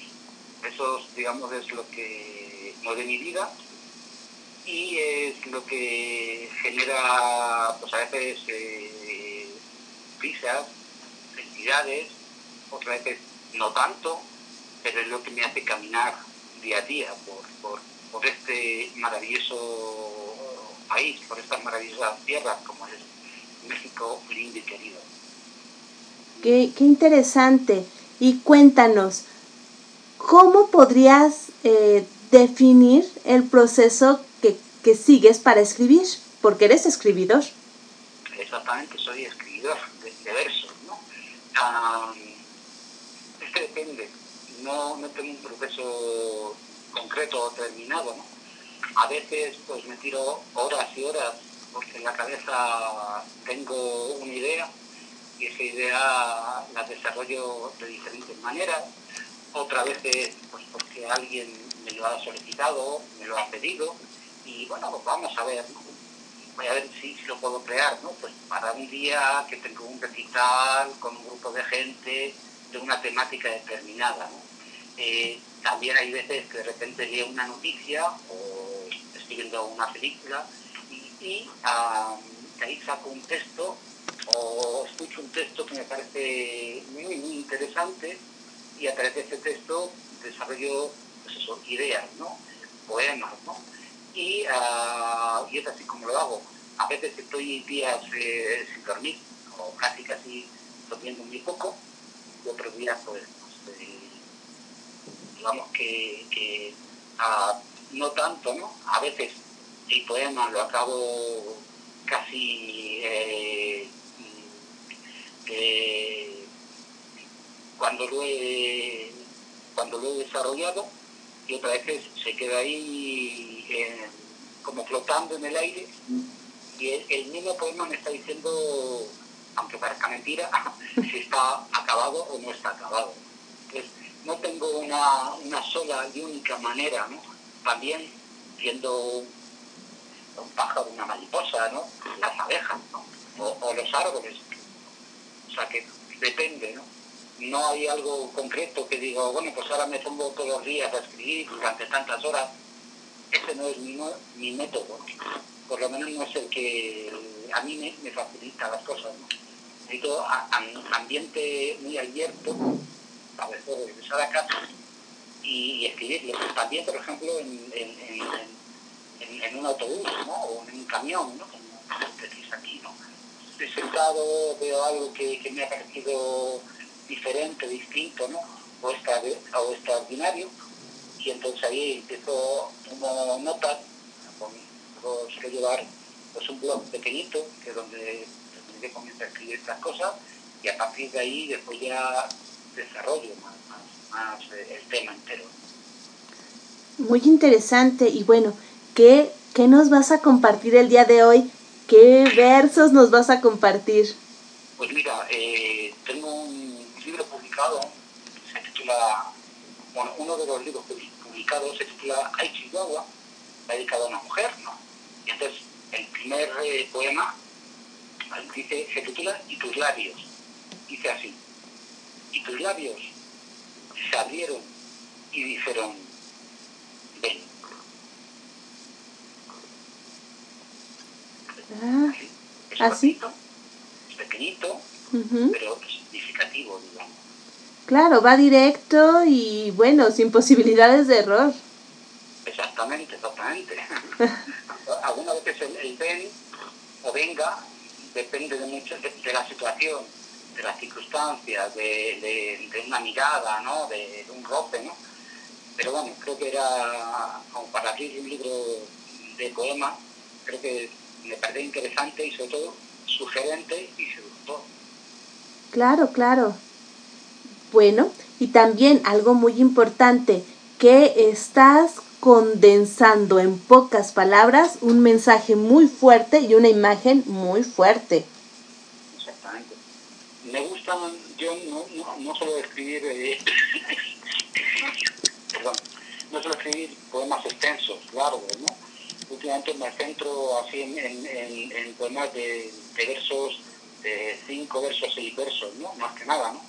Eso, digamos, es lo que mueve mi vida y es lo que genera, pues a veces, eh, risas, felicidades, otras veces no tanto, pero es lo que me hace caminar día a día por, por, por este maravilloso país, por estas maravillosas tierras como es México lindo y querido. Qué, qué interesante. Y cuéntanos, ¿cómo podrías eh, definir el proceso que, que, sigues para escribir? Porque eres escribidor. Exactamente, soy escribidor de, de versos, ¿no? Um, es que depende, no, no tengo un proceso concreto o terminado, ¿no? A veces pues me tiro horas y horas porque en la cabeza tengo una idea y esa idea la desarrollo de diferentes maneras. Otra vez pues porque alguien me lo ha solicitado, me lo ha pedido y bueno, pues vamos a ver, voy a ver si, si, lo puedo crear, ¿no? Pues para un día que tengo un recital con un grupo de gente de una temática determinada. Eh, también hay veces que de repente leo una noticia o estoy viendo una película y, de ahí saco un texto o escucho un texto que me parece muy, muy interesante y a través de ese texto desarrollo pues ideas, ¿no? poemas, ¿no? Y, uh, y es así como lo hago. A veces estoy días eh, sin dormir, o casi casi durmiendo muy poco, y otros pues, eh, digamos que, que uh, no tanto, ¿no? A veces el poema lo acabo casi eh, eh, cuando lo he cuando lo he desarrollado y otra vez se queda ahí eh, como flotando en el aire y el, mismo poema me está diciendo aunque parezca mentira si está acabado o no está acabado entonces no tengo una, una sola y única manera ¿no? también viendo un pájaro una mariposa ¿no? las abejas ¿no? o, los árboles o sea que depende, ¿no? No hay algo concreto que diga, bueno, pues ahora me pongo todos los días a escribir durante tantas horas. Ese no es mi, mi método. Por lo menos no es el que a mí me, facilita las cosas, ¿no? Necesito un ambiente muy abierto para después regresar a casa y, escribirlo. También, por ejemplo, en, en, un autobús, ¿no? O en un camión, ¿no? Como decís aquí, ¿no? Estoy sentado, veo algo que, me ha parecido diferente, distinto, ¿no? O, extra, o extraordinario, y entonces ahí empiezo, como notas, puedo llevar pues un blog pequeñito, que es donde, donde comienzo a escribir estas cosas, y a partir de ahí después ya desarrollo más, más, eh, el tema entero. Muy interesante y bueno, ¿qué, ¿qué nos vas a compartir el día de hoy? ¿Qué versos nos vas a compartir? Pues mira, eh, tengo un libro publicado, se titula, bueno, uno de los libros publicados se titula Ay Chihuahua, dedicado a una mujer, ¿no? Y entonces el primer eh, poema dice, se titula Y tus labios. Dice así, y tus labios se abrieron y dijeron, ven. Ah, es ¿así? es pequeñito, pero significativo, digamos. Claro, va directo y bueno, sin posibilidades de error. Exactamente, exactamente. El, ven o venga depende de mucho de la situación de las circunstancias, de, una mirada, ¿no? De, un roce, ¿no? Pero bueno, creo que era, como para abrir un libro de poemas, creo que me pareció interesante y sobre todo sugerente y seductor. Claro, claro. Bueno, y también algo muy importante, que estás condensando en pocas palabras un mensaje muy fuerte y una imagen muy fuerte me gustan, yo no, no, no suelo escribir, eh, perdón, no suelo escribir poemas extensos, largos, ¿no? Últimamente me centro así en, en, en poemas de, versos, de cinco versos, seis versos, ¿no? Más que nada, ¿no?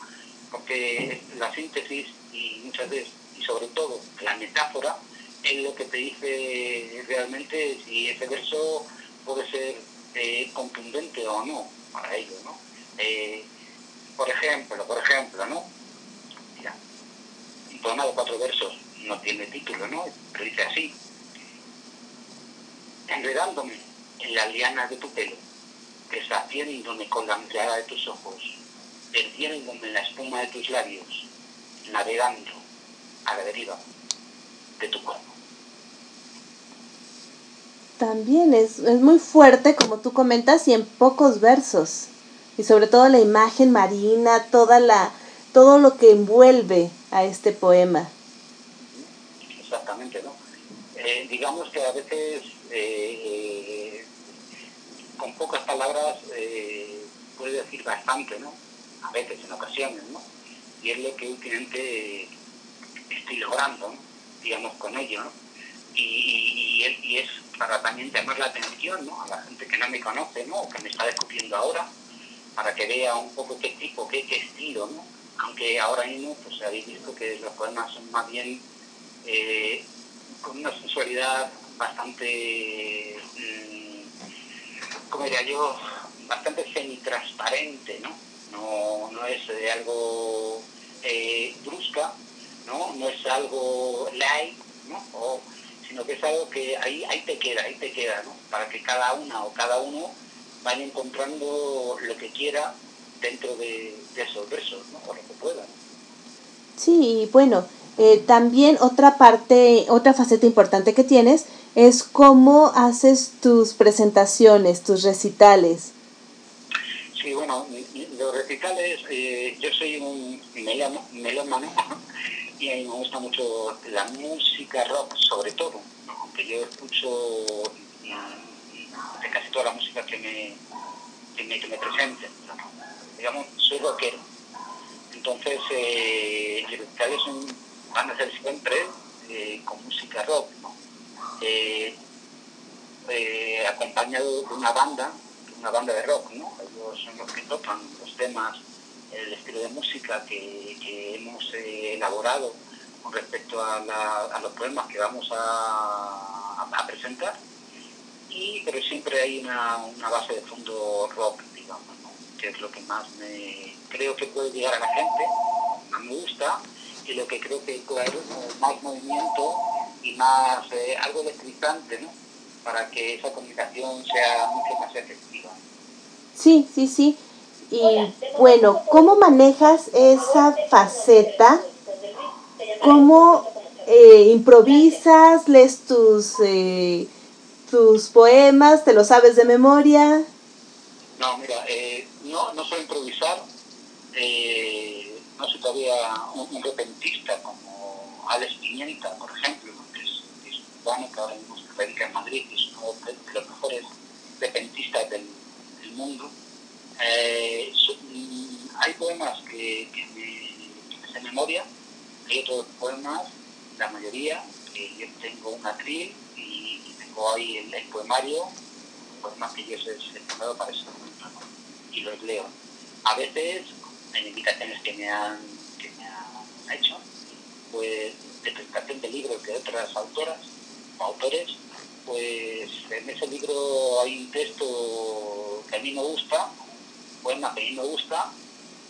Porque la síntesis y muchas veces, y sobre todo la metáfora, es lo que te dice realmente si ese verso puede ser eh, contundente o no para ello, ¿no? Eh, por ejemplo, por ejemplo, ¿no? Mira, un poema de cuatro versos no tiene título, ¿no? Pero dice así. Enredándome en la liana de tu pelo, deshaciéndome con la mirada de tus ojos, perdiéndome en la espuma de tus labios, navegando a la deriva de tu cuerpo. También es, es muy fuerte, como tú comentas, y en pocos versos y sobre todo la imagen marina, toda la, todo lo que envuelve a este poema. Exactamente, ¿no? Eh, digamos que a veces eh, con pocas palabras eh, puede decir bastante, ¿no? A veces, en ocasiones, ¿no? Y es lo que últimamente estoy logrando, digamos, con ello, ¿no? Y, es para también llamar la atención, ¿no? A la gente que no me conoce, ¿no? O que me está descubriendo ahora, para que vea un poco qué tipo, qué, estilo, ¿no? Aunque ahora mismo pues habéis visto que los poemas son más bien eh, con una sensualidad bastante, mm, ¿cómo diría yo? Bastante semitransparente, ¿no? No, no es de algo eh, brusca, ¿no? No es algo light, ¿no? sino que es algo que ahí, ahí te queda, ahí te queda, ¿no? Para que cada una o cada uno van encontrando lo que quiera dentro de, esos versos, ¿no? o lo que puedan. Sí, bueno, eh, también otra parte, otra faceta importante que tienes es cómo haces tus presentaciones, tus recitales. Sí, bueno, los recitales, eh, yo soy un melómano y a mí me gusta mucho la música rock, sobre todo, aunque yo escucho casi toda la música que me, que me, que me presenten. Digamos, soy rockero. Entonces, eh, los son, van a ser siempre eh, con música rock, ¿no? Eh, eh, acompañado de una banda, una banda de rock, ¿no? Ellos son los que tocan los temas el estilo de música que, que hemos eh, elaborado con respecto a, la, a, los poemas que vamos a, a, presentar, y, pero siempre hay una, una base de fondo rock, digamos, ¿no? que es lo que más me creo que puede llegar a la gente, más me gusta, y lo que creo que puede haber más movimiento y más eh, algo electrizante, ¿no? Para que esa comunicación sea mucho más efectiva. Sí, sí, sí. Y bueno, ¿cómo manejas esa faceta? ¿Cómo eh, improvisas, lees tus, eh, tus poemas, te lo sabes de memoria? No, mira, eh, no, no sé improvisar, eh, no soy todavía un, repentista como Alex Pimienta, por ejemplo, que es, que ahora mismo se radica en Madrid, que es uno de, los mejores repentistas del mundo. Eh, so, hay poemas que, que me, memoria, hay otros poemas, la mayoría, que yo tengo un atril y, y tengo ahí el, el poemario, poemas que yo he seleccionado para ese momento, ¿no? y los leo. A veces, en invitaciones que me han, que me han hecho, pues de presentación de libros de otras autoras o autores, pues en ese libro hay un texto que a mí me gusta, que a mí me gusta,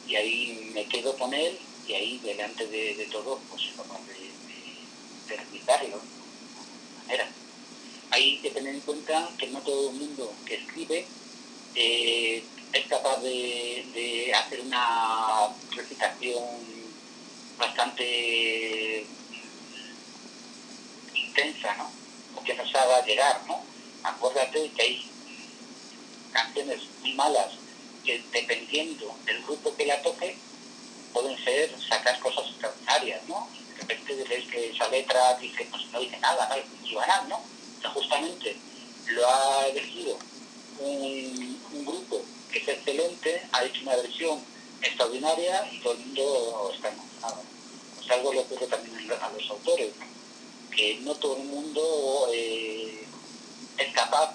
y ahí me quedo con él, y ahí delante de, de todos, pues capaz de, de, de manera. Hay que tener en cuenta que no todo el mundo que escribe eh, es capaz de, de, hacer una recitación bastante intensa, ¿no? O que nos haga llegar, ¿no? Acuérdate que hay canciones muy malas dependiendo del grupo que la toque, pueden ser sacar cosas extraordinarias, ¿no? De repente ves que esa letra dice, pues no dice nada, no es banal, ¿no? O sea, justamente lo ha elegido un, grupo que es excelente, ha hecho una versión extraordinaria y todo el mundo está emocionado. O algo le ocurre también a los autores, que no todo el mundo eh, es capaz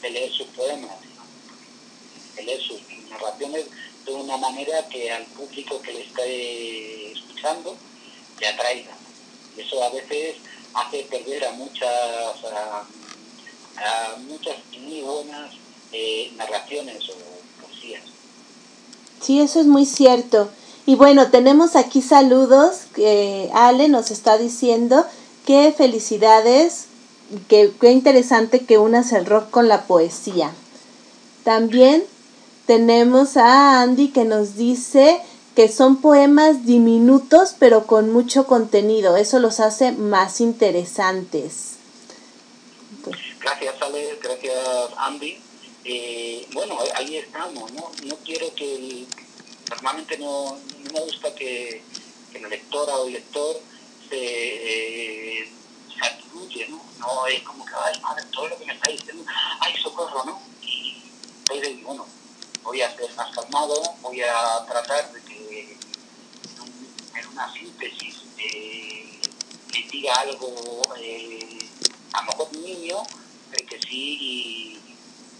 de leer sus poemas, de leer sus narraciones de una manera que al público que le esté escuchando le atraiga. Eso a veces hace perder a muchas, a, a muchas muy buenas eh, narraciones o poesías. Sí, eso es muy cierto. Y bueno, tenemos aquí saludos que Ale nos está diciendo qué felicidades, qué, qué interesante que unas el rock con la poesía. También tenemos a Andy que nos dice que son poemas diminutos pero con mucho contenido. Eso los hace más interesantes. Gracias, Ale. Gracias, Andy. Eh, bueno, ahí estamos, ¿no? No quiero que normalmente no, no, me gusta que, que la lectora o el lector se, eh, ¿no? No es como que, ay, madre, todo lo que me está diciendo, ay, socorro, ¿no? Y entonces, bueno, voy a ser más calmado, voy a tratar de que en, una síntesis eh, diga algo, eh, a lo mejor niño, pero que sí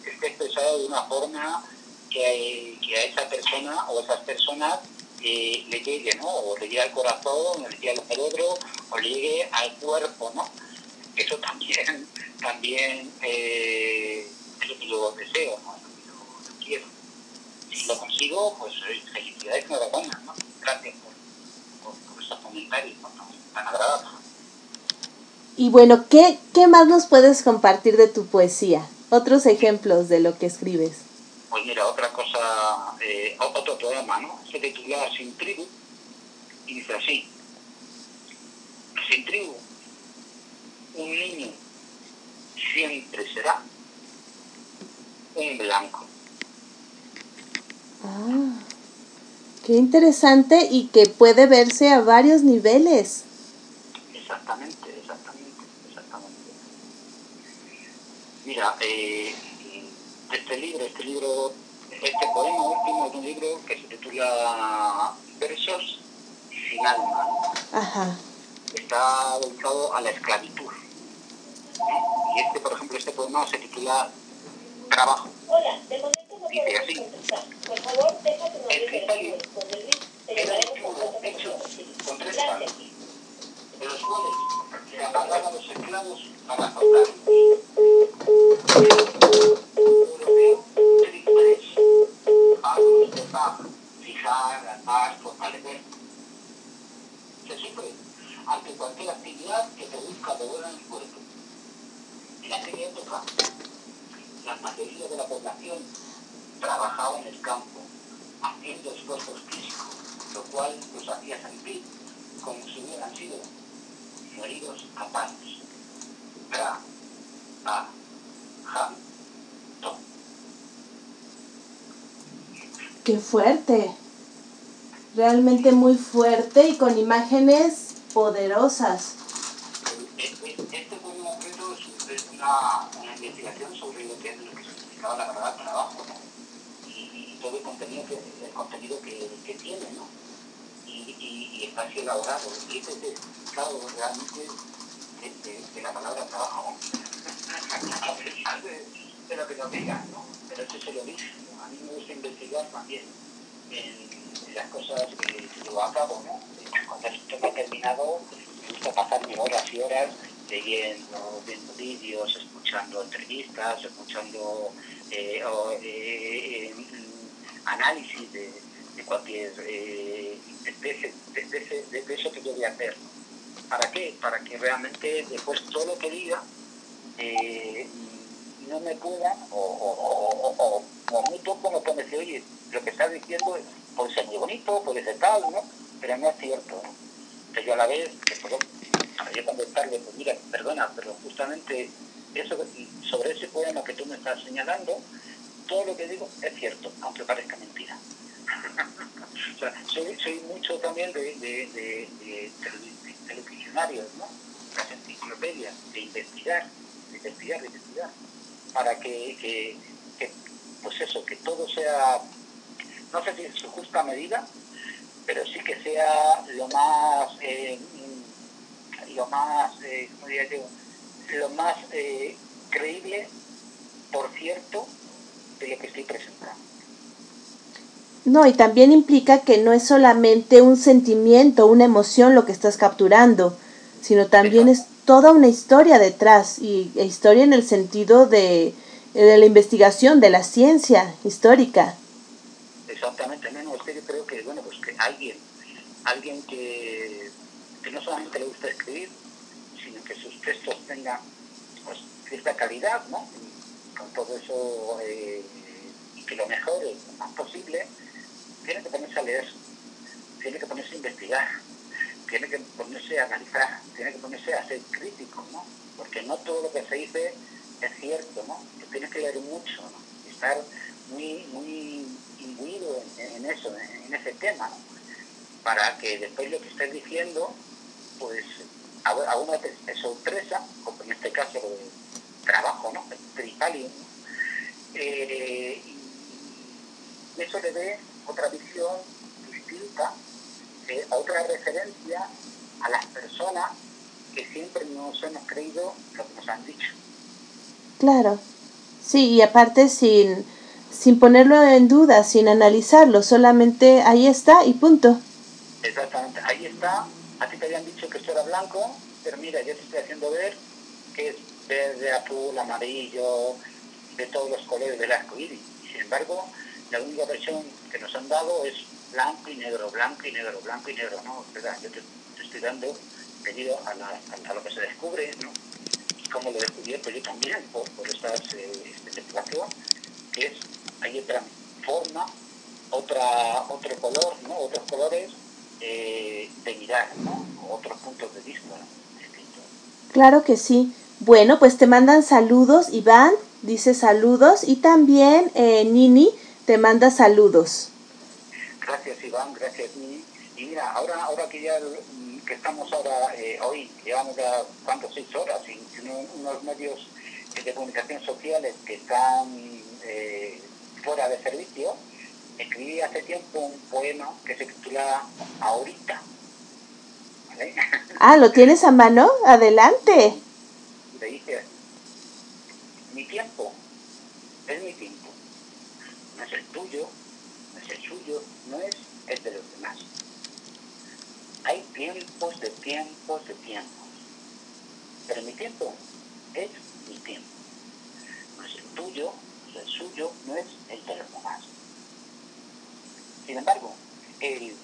esté expresado de una forma que, a esa persona o esas personas eh, le llegue, ¿no? O le llegue al corazón, o le llegue al cerebro, o le llegue al cuerpo, ¿no? Eso también, también eh, es lo que deseo, ¿no? Es lo que yo, yo quiero. Si pues felicidades, enhorabuena, ¿no? Gracias por, por, por esos comentarios, ¿no? Tan agradables. Y bueno, ¿qué, ¿qué más nos puedes compartir de tu poesía? Otros ejemplos de lo que escribes. Pues mira, otra cosa, eh, otro poema, ¿no? Se titula Sin tribu y dice así. Sin tribu, un niño siempre será un blanco. Ah, qué interesante y que puede verse a varios niveles. Exactamente, exactamente, exactamente. Mira, eh, este libro, este libro, este poema último es un libro que se titula Versos sin alma. Ajá. Está dedicado a la esclavitud. Y este, por ejemplo, este poema se titula Trabajo. Dice así. El criterio era un tubo hecho con tres palos, de los cuales se amarraban los esclavos para soltarlos. Europeo de tres palos de paja, fijar, atar, fortalecer. Se sufre ante cualquier actividad que produzca dolor en el cuerpo. En aquella época, la mayoría de la población trabajaba en el campo, haciendo esfuerzos físicos, lo cual los hacía sentir como si hubieran sido moridos a palos. Tra, pa, ja, to. Qué fuerte. Realmente muy fuerte y con imágenes poderosas. Este fue un objeto es una, una investigación sobre lo que, lo que significaba la palabra trabajo, todo el contenido que, el contenido que, que tiene, ¿no? Y, y, y así elaborado. Y este es significado realmente de, la palabra trabajo, a pesar lo que digan, ¿no? Pero ese es el origen. A mí me gusta investigar también en, las cosas que, que llevo a cabo, ¿no? Cuando esto ha terminado, me gusta pasarme horas y horas leyendo, viendo vídeos, escuchando entrevistas, escuchando eh, o, eh, eh, análisis de, de cualquier eh, de, ese, de, de, eso que yo voy a hacer. ¿Para qué? Para que realmente después todo lo que diga eh, no me puedan o, o, o, o, muy poco me pueden decir, oye, lo que estás diciendo puede ser muy bonito, puede ser tal, ¿no? Pero no es cierto, ¿no? Yo a la vez, para yo contestarle, pues mira, perdona, pero justamente eso, sobre ese poema que tú me estás señalando, todo lo que digo es cierto, aunque parezca mentira. o sea, soy, soy, mucho también de, de, de, de, diccionarios, ¿no? Las enciclopedias, de investigar, de investigar, de investigar, para que, que, que, pues eso, que todo sea, no sé si en su justa medida, pero sí que sea lo más, eh, lo más, eh, ¿cómo diría yo? Lo más eh, creíble, por cierto, que estoy presentando. No, y también implica que no es solamente un sentimiento, una emoción lo que estás capturando, sino también es toda una historia detrás, y e historia en el sentido de, de, la investigación, de la ciencia histórica. Exactamente, no, no, es que yo creo que, bueno, pues que alguien, alguien que, que no solamente le gusta escribir, sino que sus textos tengan pues, cierta calidad, ¿no? Con todo eso, eh, y que lo mejore lo más posible, tiene que ponerse a leer, tiene que ponerse a investigar, tiene que ponerse a analizar, tiene que ponerse a ser crítico, ¿no? Porque no todo lo que se dice es cierto, ¿no? Tienes que leer mucho, ¿no? Y estar muy, muy imbuido en, en eso, en, ese tema, ¿no? Para que después lo que estés diciendo, pues a, a uno te, sorpresa, como en este caso de trabajo, ¿no? El tripalium, eh, y eso le dé otra visión distinta, eh, otra referencia a las personas que siempre nos hemos creído lo que nos han dicho. Claro, sí, y aparte sin, sin ponerlo en duda, sin analizarlo, solamente ahí está y punto. Exactamente, ahí está, a ti te habían dicho que esto era blanco, pero mira, yo te estoy haciendo ver que es verde, azul, amarillo, de todos los colores del arco iris. Sin embargo, la única versión que nos han dado es blanco y negro, blanco y negro, blanco y negro, ¿no? ¿verdad? Yo te, te, estoy dando debido a, la, lo que se descubre, ¿no? Y como lo he descubierto yo también por, por esta, eh, investigación, que es, hay otra forma, otra, otro color, ¿no? Otros colores eh, de mirar, ¿no? Otros puntos de vista distintos. Claro que sí. Bueno, pues te mandan saludos, Iván, dice saludos, y también eh, Nini te manda saludos. Gracias Iván, gracias Nini. Y mira, ahora, ahora que ya que estamos ahora eh, hoy, llevamos ya cuántos seis horas y, y unos medios de comunicación sociales que están eh, fuera de servicio, escribí hace tiempo un poema que se titula Ahorita. ¿Vale? Ah, ¿lo tienes a mano? Adelante. Le dije, mi tiempo es mi tiempo. No es el tuyo, no es el suyo, no es el de los demás. Hay tiempos de tiempos de tiempos. Pero mi tiempo es mi tiempo. No es el tuyo, no es el suyo, no es el de los demás. Sin embargo, el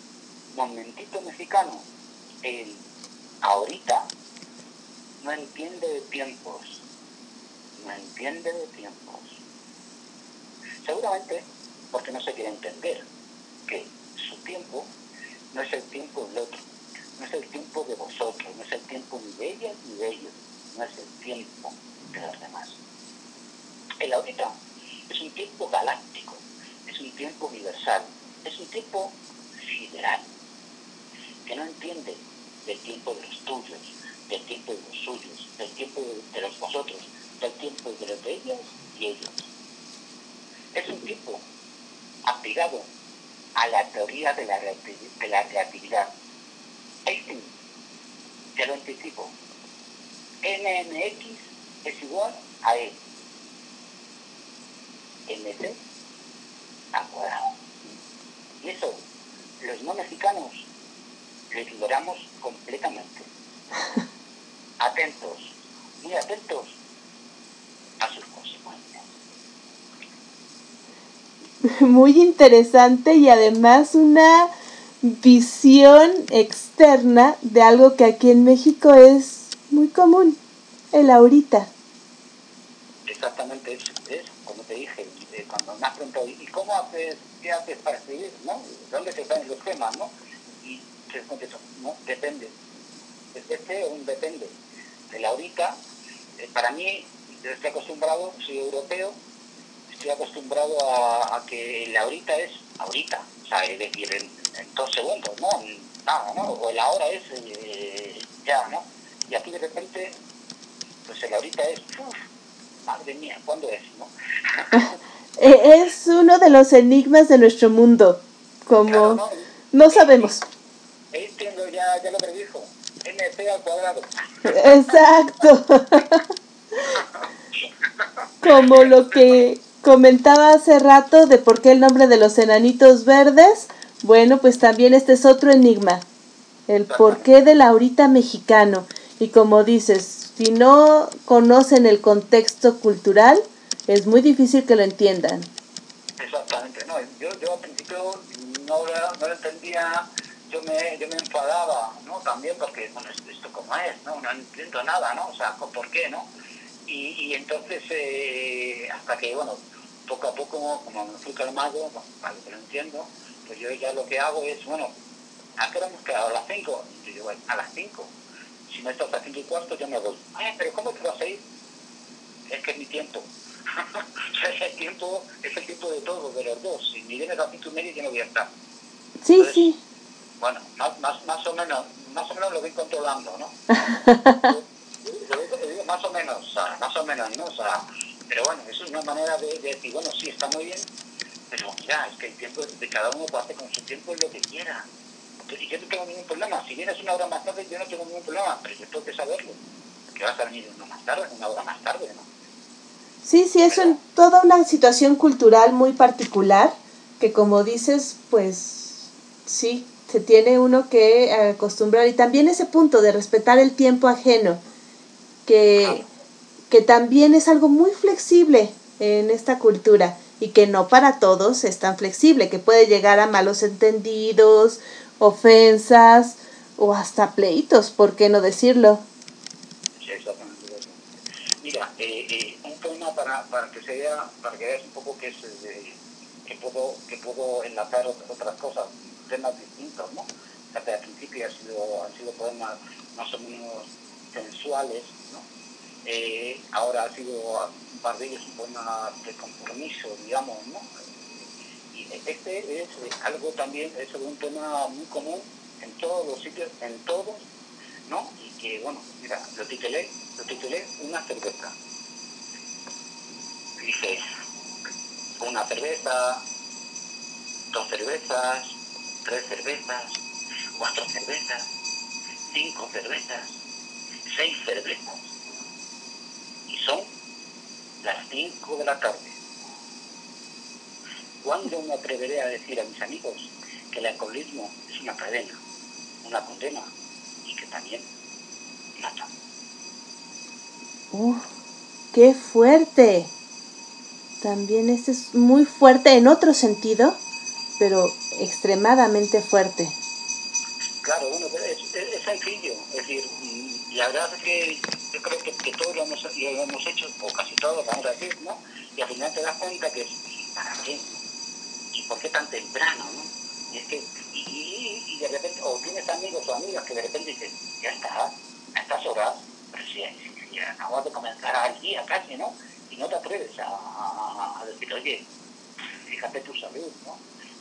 momentito mexicano, el ahorita, no entiende de tiempos. No entiende de tiempos. Seguramente porque no se quiere entender que su tiempo no es el tiempo del otro, no es el tiempo de vosotros, no es el tiempo ni de ellas ni de ellos, no es el tiempo de los demás. El ahorita es un tiempo galáctico, es un tiempo universal, es un tiempo sideral, que no entiende del tiempo de los tuyos, del tiempo de los suyos, del tiempo de los vosotros, del tiempo de los de ellas y ellos. Es un tiempo aplicado a la teoría de la, de la relatividad. Einstein, te lo anticipo, NMX es igual a E. MC al cuadrado. Y eso, los no mexicanos, lo ignoramos completamente. Atentos, muy atentos a sus consecuencias. Muy interesante y además una visión externa de algo que aquí en México es muy común, el ahorita. Exactamente eso, es como te dije, eh, cuando me has preguntado, ¿y cómo haces, qué haces para escribir? ¿no? ¿Dónde se están los temas? ¿no? Y te contesto, no, depende. Este un depende. El ahorita, eh, para mí, yo estoy acostumbrado, soy europeo, estoy acostumbrado a, a que el ahorita es ahorita, o sea, es decir, en, en dos segundos, ¿no? Nada, ¿no? O el ahora es eh, ya, ¿no? Y aquí de repente, pues el ahorita es, uf, madre mía, ¿cuándo es, no? E, es uno de los enigmas de nuestro mundo, como Claro, ¿no? no sabemos. Ya lo predijo, mc al cuadrado. Exacto. Como lo que comentaba hace rato de por qué el nombre de los enanitos verdes, bueno, pues también este es otro enigma, el porqué del ahorita mexicano. Y como dices, si no conocen el contexto cultural, es muy difícil que lo entiendan. Exactamente, no, yo, yo al principio no, no lo entendía, yo me, yo me enfadaba, ¿no? También porque, bueno, esto, esto como es, ¿no? No entiendo nada, ¿no? O sea, ¿por qué, no? Y, y entonces, eh, hasta que, bueno, poco a poco, como me fui calmado, bueno, para que lo entiendo, pues yo ya lo que hago es, bueno, ¿a qué hora hemos quedado? ¿A las 5? Y yo digo, a las 5. Si no estás a las 5 y cuarto, yo me voy. Ah, pero ¿cómo te vas a ir? es que es mi tiempo. es el tiempo, es el tiempo de todos, de los dos. Si me vienes a las y media, yo no voy a estar. Sí, sí. Bueno, más, más, más o menos, más o menos lo voy controlando, ¿no? Más o menos, o sea, más o menos, ¿no? O sea, pero bueno, eso es una manera de, de decir, bueno, sí, está muy bien, pero mira, es que el tiempo de cada uno hace con su tiempo lo que quiera. Y yo no tengo ningún problema. Si vienes una hora más tarde, yo no tengo ningún problema, pero yo tengo que saberlo. Que vas a venir una más tarde, una hora más tarde, ¿no? Sí, sí, es un- toda una situación cultural muy particular que como dices, pues sí, se tiene uno que acostumbrar y también ese punto de respetar el tiempo ajeno, que, que también es algo muy flexible en esta cultura y que no para todos es tan flexible, que puede llegar a malos entendidos, ofensas o hasta pleitos, ¿por qué no decirlo? Sí, exactamente. Mira, eh, eh, un tema para, para que se vea, para que veas un poco que es eh, que puedo, que puedo enlazar ot- otras cosas, temas distintos, ¿no? Que al principio han sido, han sido poemas más o menos sensuales, ¿no? Eh, ahora ha sido un par de ellos un poema de compromiso, digamos, ¿no? Y este es algo también, es un tema muy común en todos los sitios, en todos, ¿no? Y que, bueno, mira, lo titulé, lo titulé Una cerveza. Dice, una cerveza, dos cervezas, tres cervezas, cuatro cervezas, cinco cervezas, seis cervezas. Y son las cinco de la tarde. ¿Cuándo me atreveré a decir a mis amigos que el alcoholismo es una cadena, una condena y que también mata? ¡Uf! ¡Qué fuerte! También este es muy fuerte en otro sentido, pero extremadamente fuerte. Claro, bueno, es, es- sencillo. Es decir, mm, la verdad es que yo creo que, que todos lo hemos, lo hemos hecho, o casi todos, vamos a decir, ¿no? Y al final te das cuenta que es, ¿y para qué? ¿Y por qué tan temprano, no? Y es que, y, y- y de repente, o tienes amigos o amigas que de repente dicen, ya está, a estas horas, pero si, acabas de comenzar al día casi, ¿no? Y no te atreves a- a decir, oye, fíjate tu salud, ¿no?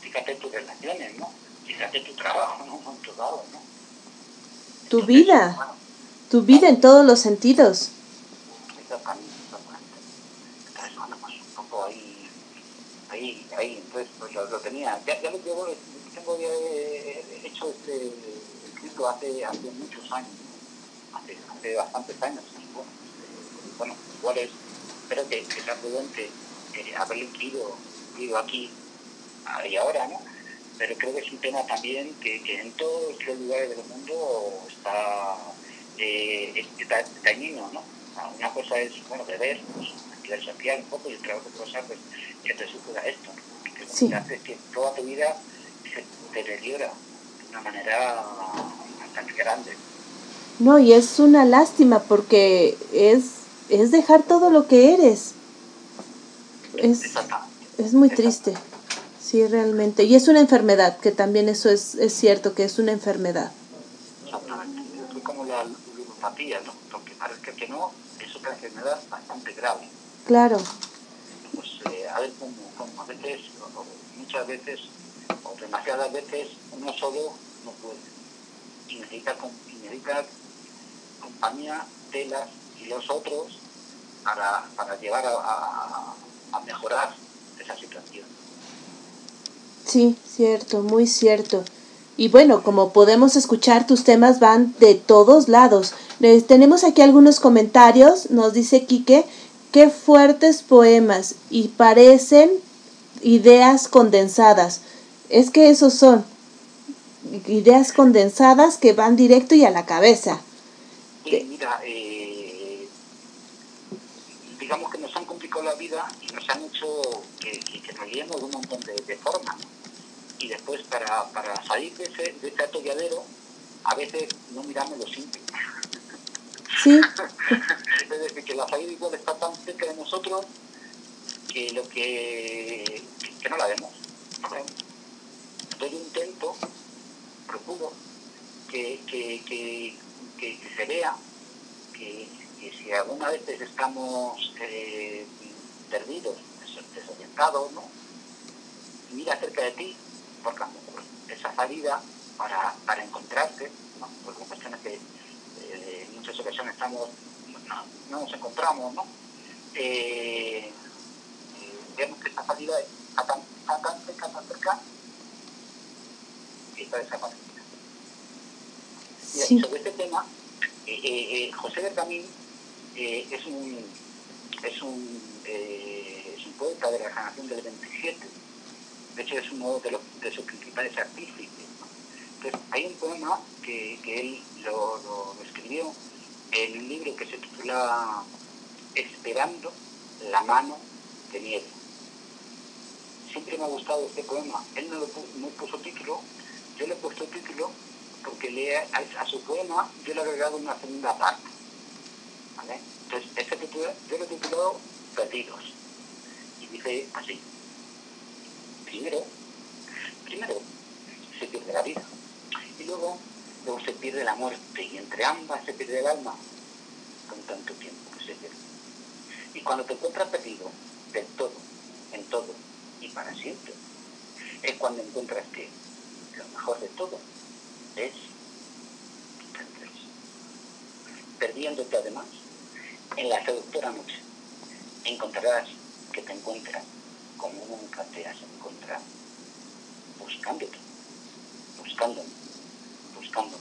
Fíjate tus relaciones, ¿no? Fíjate tu trabajo, ¿no? En tu lado, ¿no? Tu Entonces, vida. bueno, Tu vida en todos los sentidos. Exactamente, exactamente. Entonces, bueno, pues un poco ahí, ahí, ahí, entonces pues lo, lo tenía. Ya, ya lo llevo, tengo ya eh, hecho este escrito hace, hace muchos años, ¿no? hace, hace bastantes años. bueno, eh, bueno, igual es, espero que, que sea prudente eh, incluido, incluido aquí ah, y ahora, ¿no? Pero creo que es un tema también que, que en todos los lugares del mundo está eh, está dañino, ¿no? Una cosa es, bueno, beber, pues, a nivel social un poco, y otra cosa, pues, que te suceda esto, ¿no? que lo Sí. que hace que toda tu vida se deteriora de una manera bastante grande. No, y es una lástima porque es, es dejar todo lo que eres. Es, es muy triste. Sí, realmente. Y es una enfermedad, que también eso es, es cierto, que es una enfermedad. Exactamente. Es como la ludopatía, ¿no? Aunque parezca que no, es otra enfermedad bastante grave. Claro, pues eh, a ver como, como a veces, o- muchas veces, o demasiadas veces, uno solo no puede. Y necesita, y necesita compañía de las y los otros para, para llevar a, a- a mejorar esa situación. Sí, cierto, muy cierto. Y bueno, como podemos escuchar, tus temas van de todos lados. Les- tenemos aquí algunos comentarios, nos dice Quique, qué fuertes poemas y parecen ideas condensadas. Es que esos son ideas condensadas que van directo y a la cabeza. Y mira, eh, digamos que nos han complicado la vida y nos han hecho que, que, que nos de un montón de, de formas. Y después para, para salir de ese, de ese atolladero, a veces no miramos lo simple. Sí, es decir, que la salida igual está tan cerca de nosotros que lo que, que no la vemos. Entonces yo intento, procuro que, que, que, que, se vea que, que si alguna vez estamos eh, perdidos, des- desorientados, ¿no? mira cerca de ti, mejor esa salida para, para encontrarte, ¿no? porque hay cuestiones que eh, en muchas ocasiones estamos, no, no nos encontramos, ¿no? Eh, eh, vemos que esta salida está tan, está tan cerca, tan cerca, que está desaparecida. Sí, y sobre este tema, José Bergamín es un es un eh, es un poeta de la generación del 27. De hecho, es uno de, los, de sus principales artífices. Entonces, hay un poema que, que él lo, escribió en un libro que se titula Esperando la mano de nieve. Siempre me ha gustado este poema. Él no, lo pu- no puso título, yo le he puesto título porque le, a, a su poema yo le he agregado una segunda parte. ¿vale? Entonces, este título, yo lo he titulado Perdidos. Y dice así. Primero, primero se pierde la vida. Y luego, luego se pierde la muerte. Y entre ambas se pierde el alma con tanto tiempo que se pierde. Y cuando te encuentras perdido del todo, en todo y para siempre, es cuando encuentras que lo mejor de todo es. Perdiéndote además en la seductora noche, encontrarás que te encuentras como nunca te has encontrado, buscándote, buscándonos, buscándonos,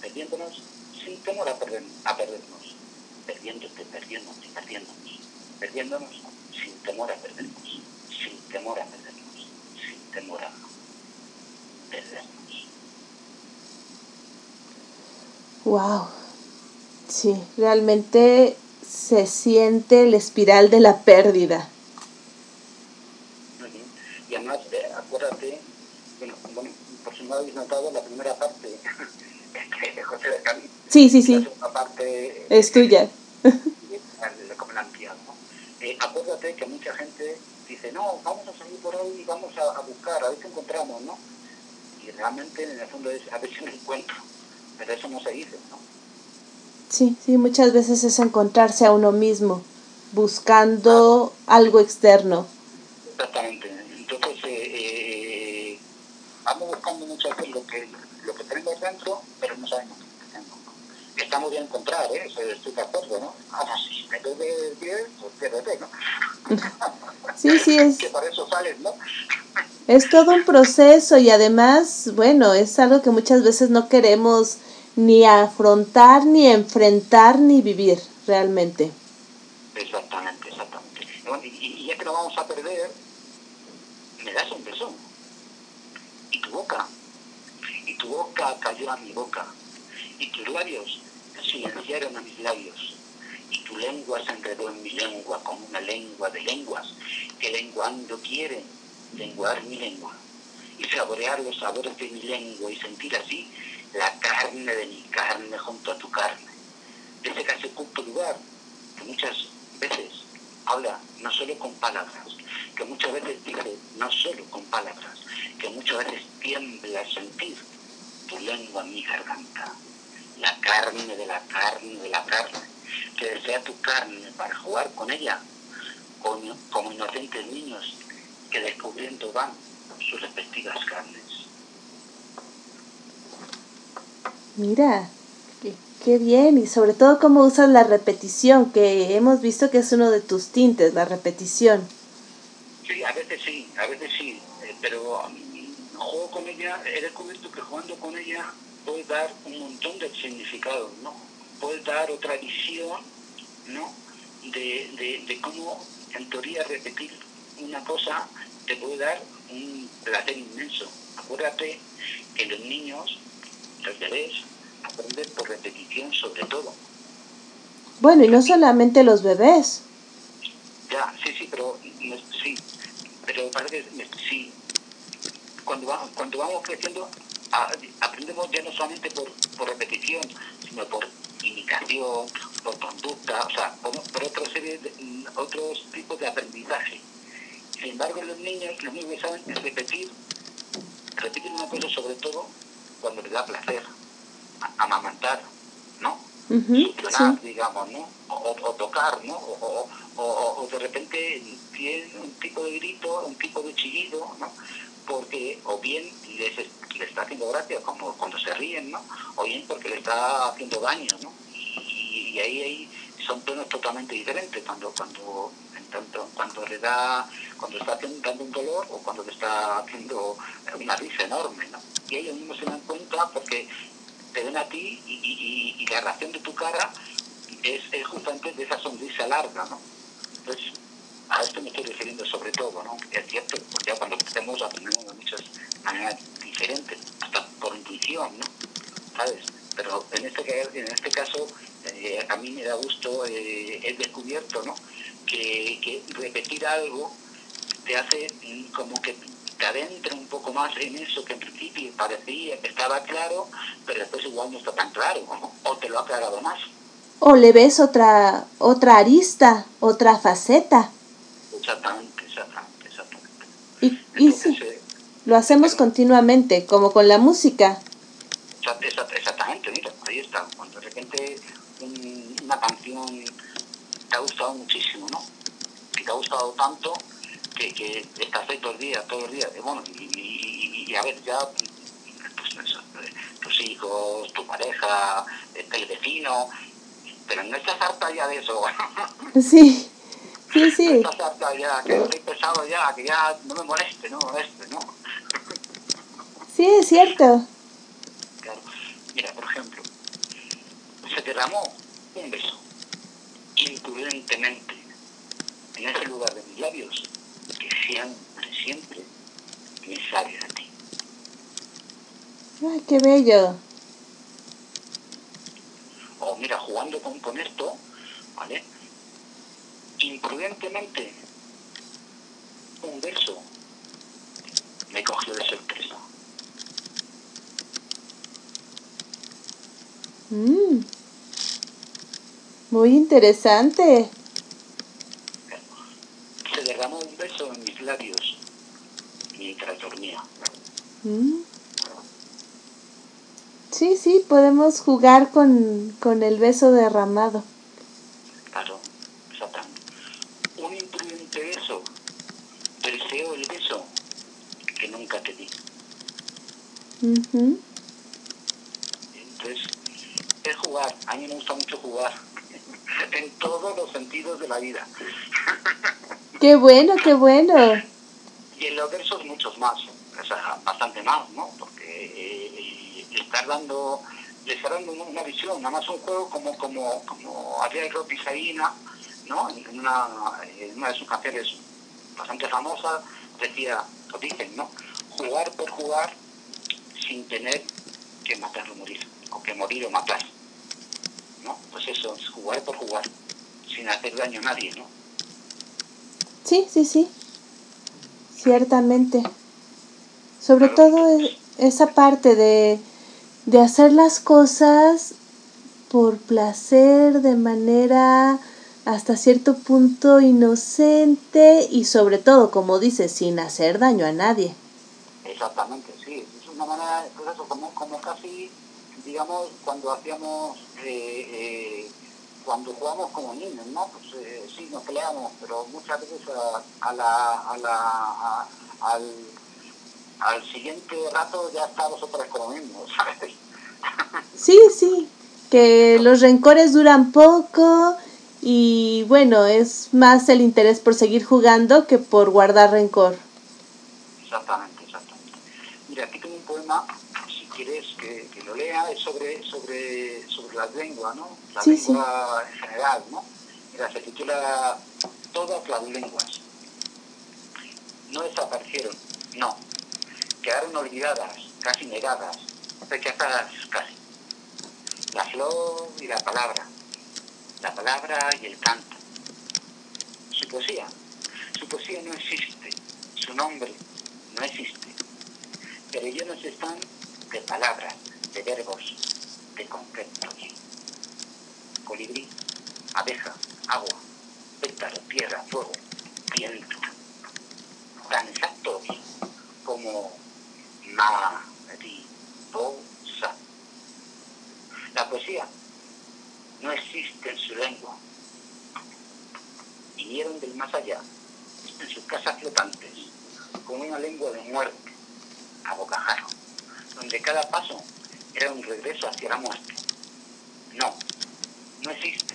perdiéndonos sin temor a, perder, a perdernos, perdiéndote, perdiéndote, perdiéndonos, perdiéndonos sin temor a perdernos, sin temor a perdernos. temor a perdernos. Wow. Sí, realmente se siente el espiral de la pérdida. Y además, eh, acuérdate, bueno, bueno, por si no habéis notado, la primera parte de José de Cali. Sí, sí, sí. La segunda parte Es tuya. como la ampliado, ¿no? Eh, acuérdate que mucha gente dice, no, vamos a salir por ahí y vamos a, a buscar, a ver si encontramos, ¿no? Y realmente en el fondo es a ver si me encuentro, pero eso no se dice, ¿no? Sí, sí, muchas veces es encontrarse a uno mismo, buscando algo externo. Exactamente. Entonces, eh, eh, vamos lo que, lo que tenemos dentro, pero no sabemos qué tenemos. Está muy bien encontrar, ¿eh? Estoy de acuerdo, ¿no? Ahora, si me pierde bien, pues piérdete, ¿no? Sí, sí, es, que para eso sales, ¿no? es todo un proceso y además, bueno, es algo que muchas veces no queremos ni afrontar, ni enfrentar, ni vivir realmente. Exactamente, exactamente. Bueno, y, y ya que lo vamos a perder, me das un beso. Y tu boca. Tu boca cayó a mi boca. Y tus labios silenciaron a mis labios. Y tu lengua se enredó en mi lengua como una lengua de lenguas que lenguando quiere lenguar mi lengua. Y saborear los sabores de mi lengua y sentir así la carne de mi carne junto a tu carne. De ese casi oculto lugar que muchas veces habla no solo con palabras, que muchas veces dice no solo con palabras, que muchas veces tiembla sentir tu lengua en mi garganta, la carne de la carne de la carne, que desea tu carne para jugar con ella, como, como inocentes niños que descubriendo van sus respectivas carnes. Mira, qué, qué bien. Y sobre todo cómo usas la repetición, que hemos visto que es uno de tus tintes, la repetición. Sí, a veces sí, a veces sí, eh, pero um, juego con ella, he descubierto que jugando con ella puede dar un montón de significados, ¿no? Puede dar otra visión, ¿no? De, de, de cómo en teoría repetir una cosa te puede dar un placer inmenso. Acuérdate que los niños, los bebés, aprenden por repetición sobre todo. Bueno, y no solamente los bebés. Ya, sí, sí, pero sí, pero parece. Cuando vamos, cuando vamos creciendo, aprendemos ya no solamente por, por repetición, sino por imitación, por conducta, o sea, por, por otra serie de, otros tipos de aprendizaje. Sin embargo, los niños, lo único que saben es repetir, repiten una cosa sobre todo cuando les da placer, amamantar, ¿no? Sí. digamos, ¿no? O, tocar, ¿no? O, o- o- o de repente tienen un tipo de grito, un tipo de chillido, ¿no? Porque o bien les, les está haciendo gracia, como cuando se ríen, ¿no? O bien porque le está haciendo daño, ¿no? Y, ahí, ahí son tonos totalmente diferentes cuando cuando tanto cuando le da cuando está dando un dolor o cuando le está haciendo una risa enorme, ¿no? Y ellos mismos se dan cuenta porque te ven a ti y, y- y- y la reacción de tu cara es, es justamente de esa sonrisa larga, ¿no? Entonces, a esto me estoy refiriendo sobre todo, ¿no? Es cierto, porque ya cuando crecemos aprendemos de muchas maneras diferentes, hasta por intuición, ¿no? ¿Sabes? Pero en este, en este caso, eh, a mí me da gusto, eh, he descubierto, ¿no? Que, que repetir algo te hace mm, como que te adentra un poco más en eso que en principio parecía que estaba claro, pero después igual no está tan claro, ¿no? o te lo ha aclarado más. O le ves otra, otra arista, otra faceta. Exactamente, exactamente, exactamente. Y, sí, eh, lo hacemos continuamente, como con la música. exa- exa- exactamente, mira, ahí está. Cuando de repente un- una canción te ha gustado muchísimo, ¿no? Que te ha gustado tanto que, que estás ahí todo el día, todo el día. Y bueno, y, y- y- y a ver, ya pues, eh, tus hijos, tu pareja, eh, el vecino, pero no estás harta ya de eso. Sí, sí, sí. ya, que estoy pesado ya, que ya no me moleste, no me moleste, ¿no? Sí, es cierto. Claro. Mira, por ejemplo, se derramó un beso imprudentemente en ese lugar de mis labios que siempre, siempre me labios de ti. ¡Ay, qué bello! O mira, jugando con, con esto, ¿vale? Imprudentemente, un beso me cogió de sorpresa. Mm. Muy interesante. Se derramó un beso en mis labios mientras dormía. Mm. Sí, sí, podemos jugar con, con el beso derramado. Claro, exactamente. Un imprudente beso. Deseo el beso que nunca te di. Ujú. Entonces, es jugar. A mí me gusta mucho jugar. en todos los sentidos de la vida. Qué bueno, qué bueno. Y en los versos muchos más. O sea, bastante más, ¿no? Porque eh, estar dando, le está dando una- visión, nada más un juego como, como, como hacía el Pisaína, ¿no? En una, en una de sus canciones bastante famosas, decía, o dicen, ¿no? Jugar por jugar sin tener que matar o morir, o que morir o matar. ¿No? Pues eso, es jugar por jugar, sin hacer daño a nadie, ¿no? Sí, sí, sí. Ciertamente. Sobre todo e- esa parte de, de hacer las cosas por placer, de manera hasta cierto punto inocente y sobre todo, como dices, sin hacer daño a nadie. Exactamente, sí. Es una manera, pues eso, como, como casi, digamos, cuando hacíamos, eh, eh, cuando jugamos como niños, ¿no? Pues eh, sí, nos peleamos, pero muchas veces a, a la, a la, a- al, al siguiente rato ya estábamos otra vez como mismos, ¿sabes? Sí, sí, que los rencores duran poco y bueno, es más el interés por seguir jugando que por guardar rencor. Exactamente. Mira, aquí tengo un poema, si quieres que, que lo lea, es sobre, sobre, sobre las lenguas, ¿no? La Sí, sí. lengua en general, ¿no? Mira, se titula Todas las lenguas. No desaparecieron, no. Quedaron olvidadas, casi negadas, rechazadas casi. La flor y la palabra, la palabra y el canto. Su poesía, su poesía no existe, su nombre no existe, pero llenos están de palabras, de verbos, de conceptos. Colibrí, abeja, agua, pétalo, tierra, fuego, viento. Tan exactos como mariposa. La poesía no existe en su lengua. Vinieron del más allá, en sus casas flotantes, con una lengua de muerte, a bocajarro, donde cada paso era un regreso hacia la muerte. No, no existe.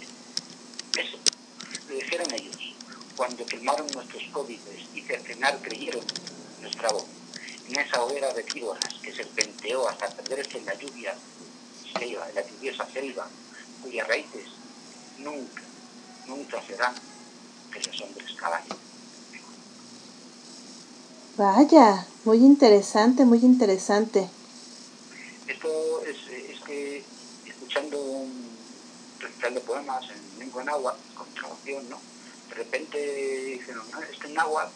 Eso lo dijeron ellos, cuando quemaron nuestros códices y cercenar creyeron nuestra voz, en esa hoguera de víboras que serpenteó hasta perderse en la lluvia selva, en la lluviosa selva, cuyas raíces nunca, nunca serán que los hombres caballos. Vaya, muy interesante, muy interesante. Esto es, es que escuchando de poemas en lengua náhuatl, con traducción, ¿no? De repente dijeron, no, es que en náhuatl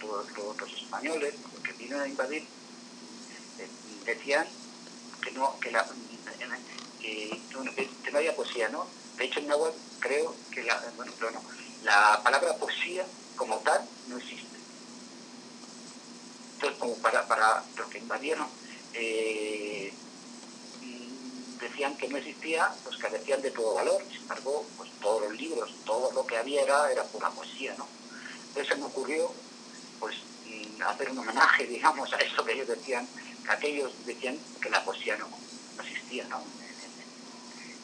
los, los- los españoles, que vinieron a invadir, eh, decían que no, que la que, que- no había poesía, ¿no? De hecho en náhuatl creo que la, bueno, no, la palabra poesía como tal no existe. Entonces, como para, para los que invadieron, eh, mm, decían que no existía, pues carecían de todo valor. Sin embargo, pues todos los libros, todo lo que había era, era pura poesía, ¿no? Entonces me ocurrió, pues, mm, hacer un homenaje, digamos, a eso que ellos decían, que aquellos decían que la poesía no, existía, ¿no?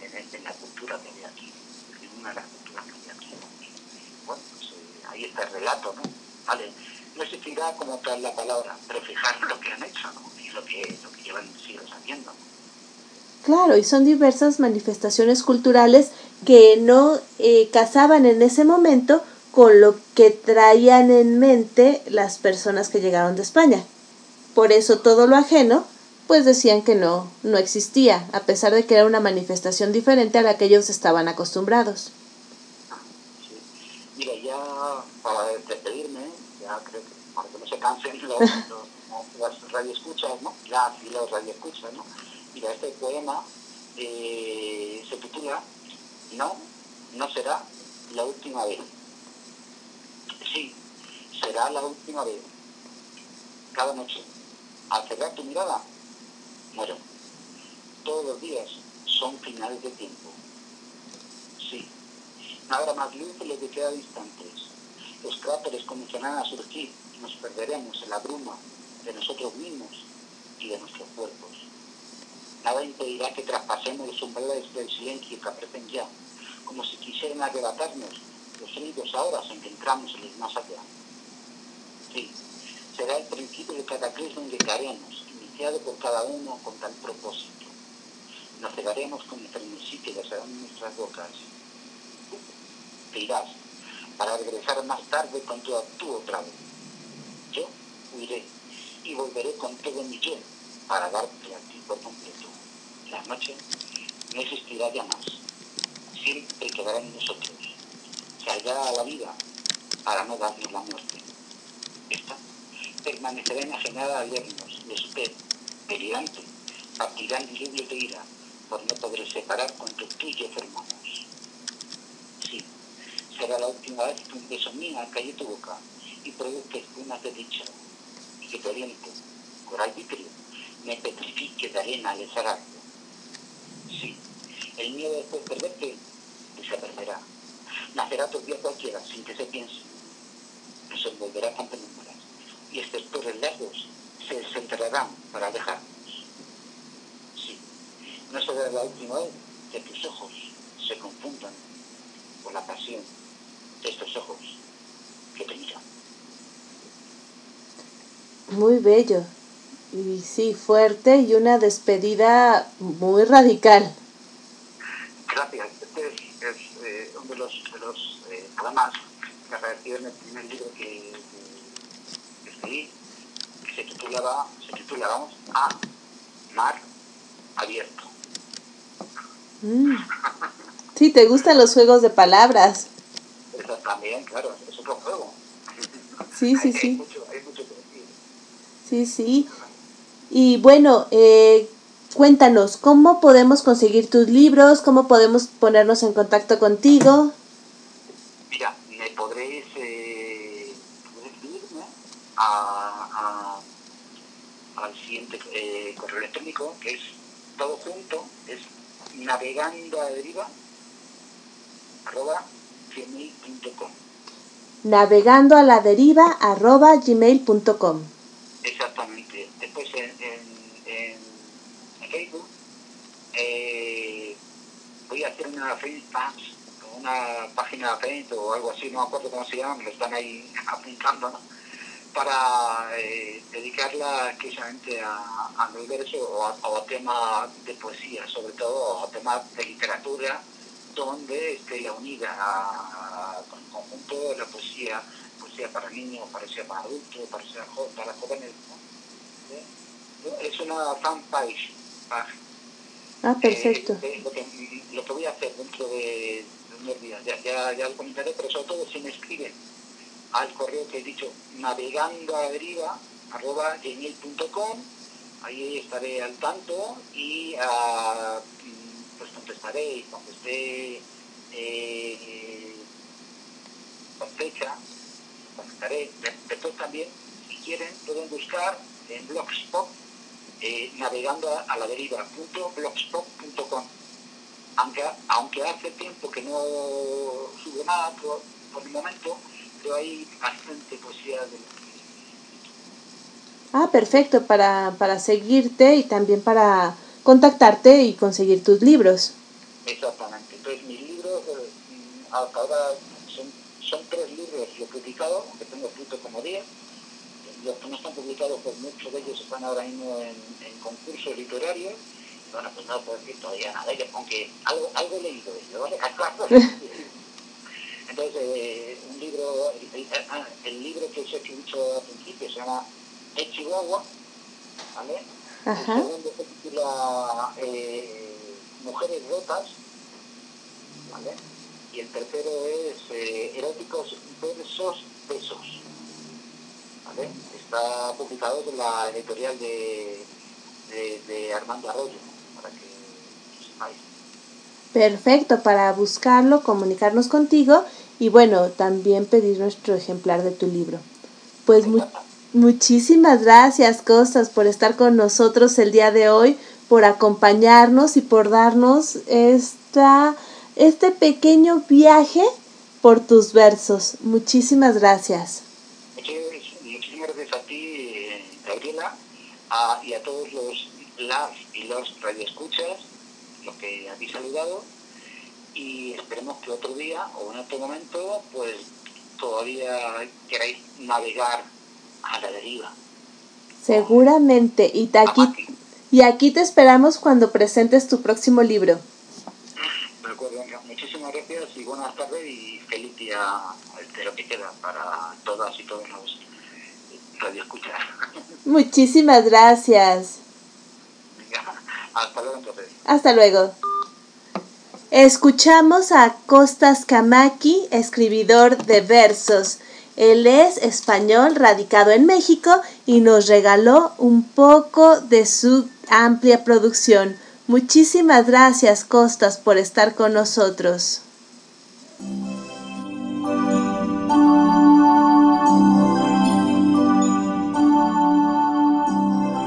En la cultura que había aquí, en una de las culturas que había aquí. Y, bueno, pues eh, ahí está el relato, ¿no? Vale, no existirá como tal la palabra, pero fijaros lo que han hecho, ¿no? Y lo que, lo que llevan siglos haciendo. Claro, y son diversas manifestaciones culturales que no eh, casaban en ese momento con lo que traían en mente las personas que llegaron de España. Por eso todo lo ajeno, pues decían que no, no existía, a pesar de que era una manifestación diferente a la que ellos estaban acostumbrados. Sí. Mira, ya para despedirme, ya creo que que los, los, las radioescuchas, ¿no? Ya sí los radioescuchas, ¿no? Mira, este poema eh, se titula No, no será la última vez. Sí, será la última vez. Cada noche, al cerrar tu mirada, muero. Todos los días son finales de tiempo. Sí, habrá más luz de lo que queda de instantes. Los cráteres comenzarán a surgir nos perderemos en la bruma de nosotros mismos y de nuestros cuerpos. Nada impedirá que traspasemos los umbrales del silencio que aparecen ya, como si quisieran arrebatarnos los sonidos ahora en que entramos en más allá. Sí, será el principio de cataclismo en que caeremos, iniciado por cada uno con tal propósito. Nos cegaremos con el frenesí que besarán nuestras bocas. Te irás, para regresar más tarde con tu actúo otra vez. Yo huiré y volveré con todo mi yo para darte a ti por completo. La noche no existirá ya más. Siempre quedará en nosotros. Se hallará a la vida para no darnos la muerte. Esta permanecerá enajenada al vernos y usted, delirante, partirá en diluvio de ira por no poder separar cuanto tú y yo. Sí, será la última vez que un beso mío calle tu boca y produzca espumas de dicha y que tu aliento, coral vitrio, me petrifique de arena al desarrollo. Sí, el miedo después de perderte desaparecerá. Nacerá tu día cualquiera sin que se piense. Nos envolverá con penumbras y estos torres largos se desenterrarán para dejarnos. Sí, no será la última vez que tus ojos se confundan con la pasión de estos ojos que te miran. Muy bello. Y sí, fuerte y una despedida muy radical. Gracias. Este es, es eh, uno de los, de los eh, poemas que apareció en el primer libro que, que escribí, que se titulaba, se titula, vamos, A Mar Abierto. Mm. Sí, te gustan los juegos de palabras. Eso también, claro, es otro juego. Sí, sí, sí. hay mucho. Sí, sí. Y bueno, eh, cuéntanos, ¿cómo podemos conseguir tus libros? ¿Cómo podemos ponernos en contacto contigo? Mira, me podréis, eh, escribirme a, a- al siguiente eh, correo electrónico, que es todo junto, es navegando a deriva, arroba gmail.com. Navegando a la deriva arroba gmail.com. Exactamente. Después en, en, en- Facebook eh, voy a hacer una Facebook, una página de Facebook o algo así, no me acuerdo cómo se llama, lo están ahí apuntando, ¿no? para eh, dedicarla exclusivamente a, a mi verso o a, o a temas de poesía, sobre todo a temas de literatura, donde esté unida a- con el conjunto de la poesía, poesía para niños, poesía para adultos, poesía jo- para jóvenes. ¿no? Es una fanpage. page. Ah, perfecto. Eh, eh, lo, que, lo que voy a hacer dentro de, unos días, ya, ya, ya lo comentaré, pero sobre todo si me escriben al correo que he dicho, navegando a la deriva, arroba gmail.com, ahí estaré al tanto y ah, mm, pues contestaré y cuando esté eh, con fecha, contestaré. De- Después también, si quieren, pueden buscar en Blogspot eh, navegando a, a la deriva blogspot.com aunque, aunque hace tiempo que no subo nada por, por el momento, pero hay bastante poesía de Ah, perfecto, para, para seguirte y también para contactarte y conseguir tus libros. Exactamente. Entonces mis libros, eh, mm, hasta ahora son, tres libros los publicados, aunque tengo escrito como 10. Los que no están publicados, pues muchos de ellos están ahora mismo en, en concursos literarios. Y Bueno, pues no puedo decir todavía nada de aunque algo, algo he leído de ellos, ¿vale? Entonces, eh, un libro, el, el- ah, el libro que os he dicho al principio se llama El Chihuahua, ¿vale? Ajá. El segundo se titula eh, Mujeres rotas, ¿vale? Y el tercero es eh, Eróticos versos besos, ¿vale? Está publicado en la editorial de, de, de Armando Arroyo, para que lo sepáis. Perfecto, para buscarlo, comunicarnos contigo y bueno, también pedir nuestro ejemplar de tu libro. Pues mu- muchísimas gracias, Costas, por estar con nosotros el día de hoy, por acompañarnos y por darnos esta, este pequeño viaje por tus versos. Muchísimas gracias. Muchísimas gracias a ti, Gabriela, a- y a todos los las y los radioescuchas, los que habéis saludado, y esperemos que otro día o en otro momento, pues todavía queráis navegar a la deriva. Seguramente. Y, te aquí, y aquí te esperamos cuando presentes tu próximo libro. De acuerdo, venga, muchísimas gracias y buenas tardes y feliz día de lo que queda para todas y todos los radioescuchas. Muchísimas gracias. Hasta luego entonces. Hasta luego. Escuchamos a Costas Kamaki, escribidor de versos. Él es español, radicado en México y nos regaló un poco de su amplia producción. Muchísimas gracias, Costas, por estar con nosotros.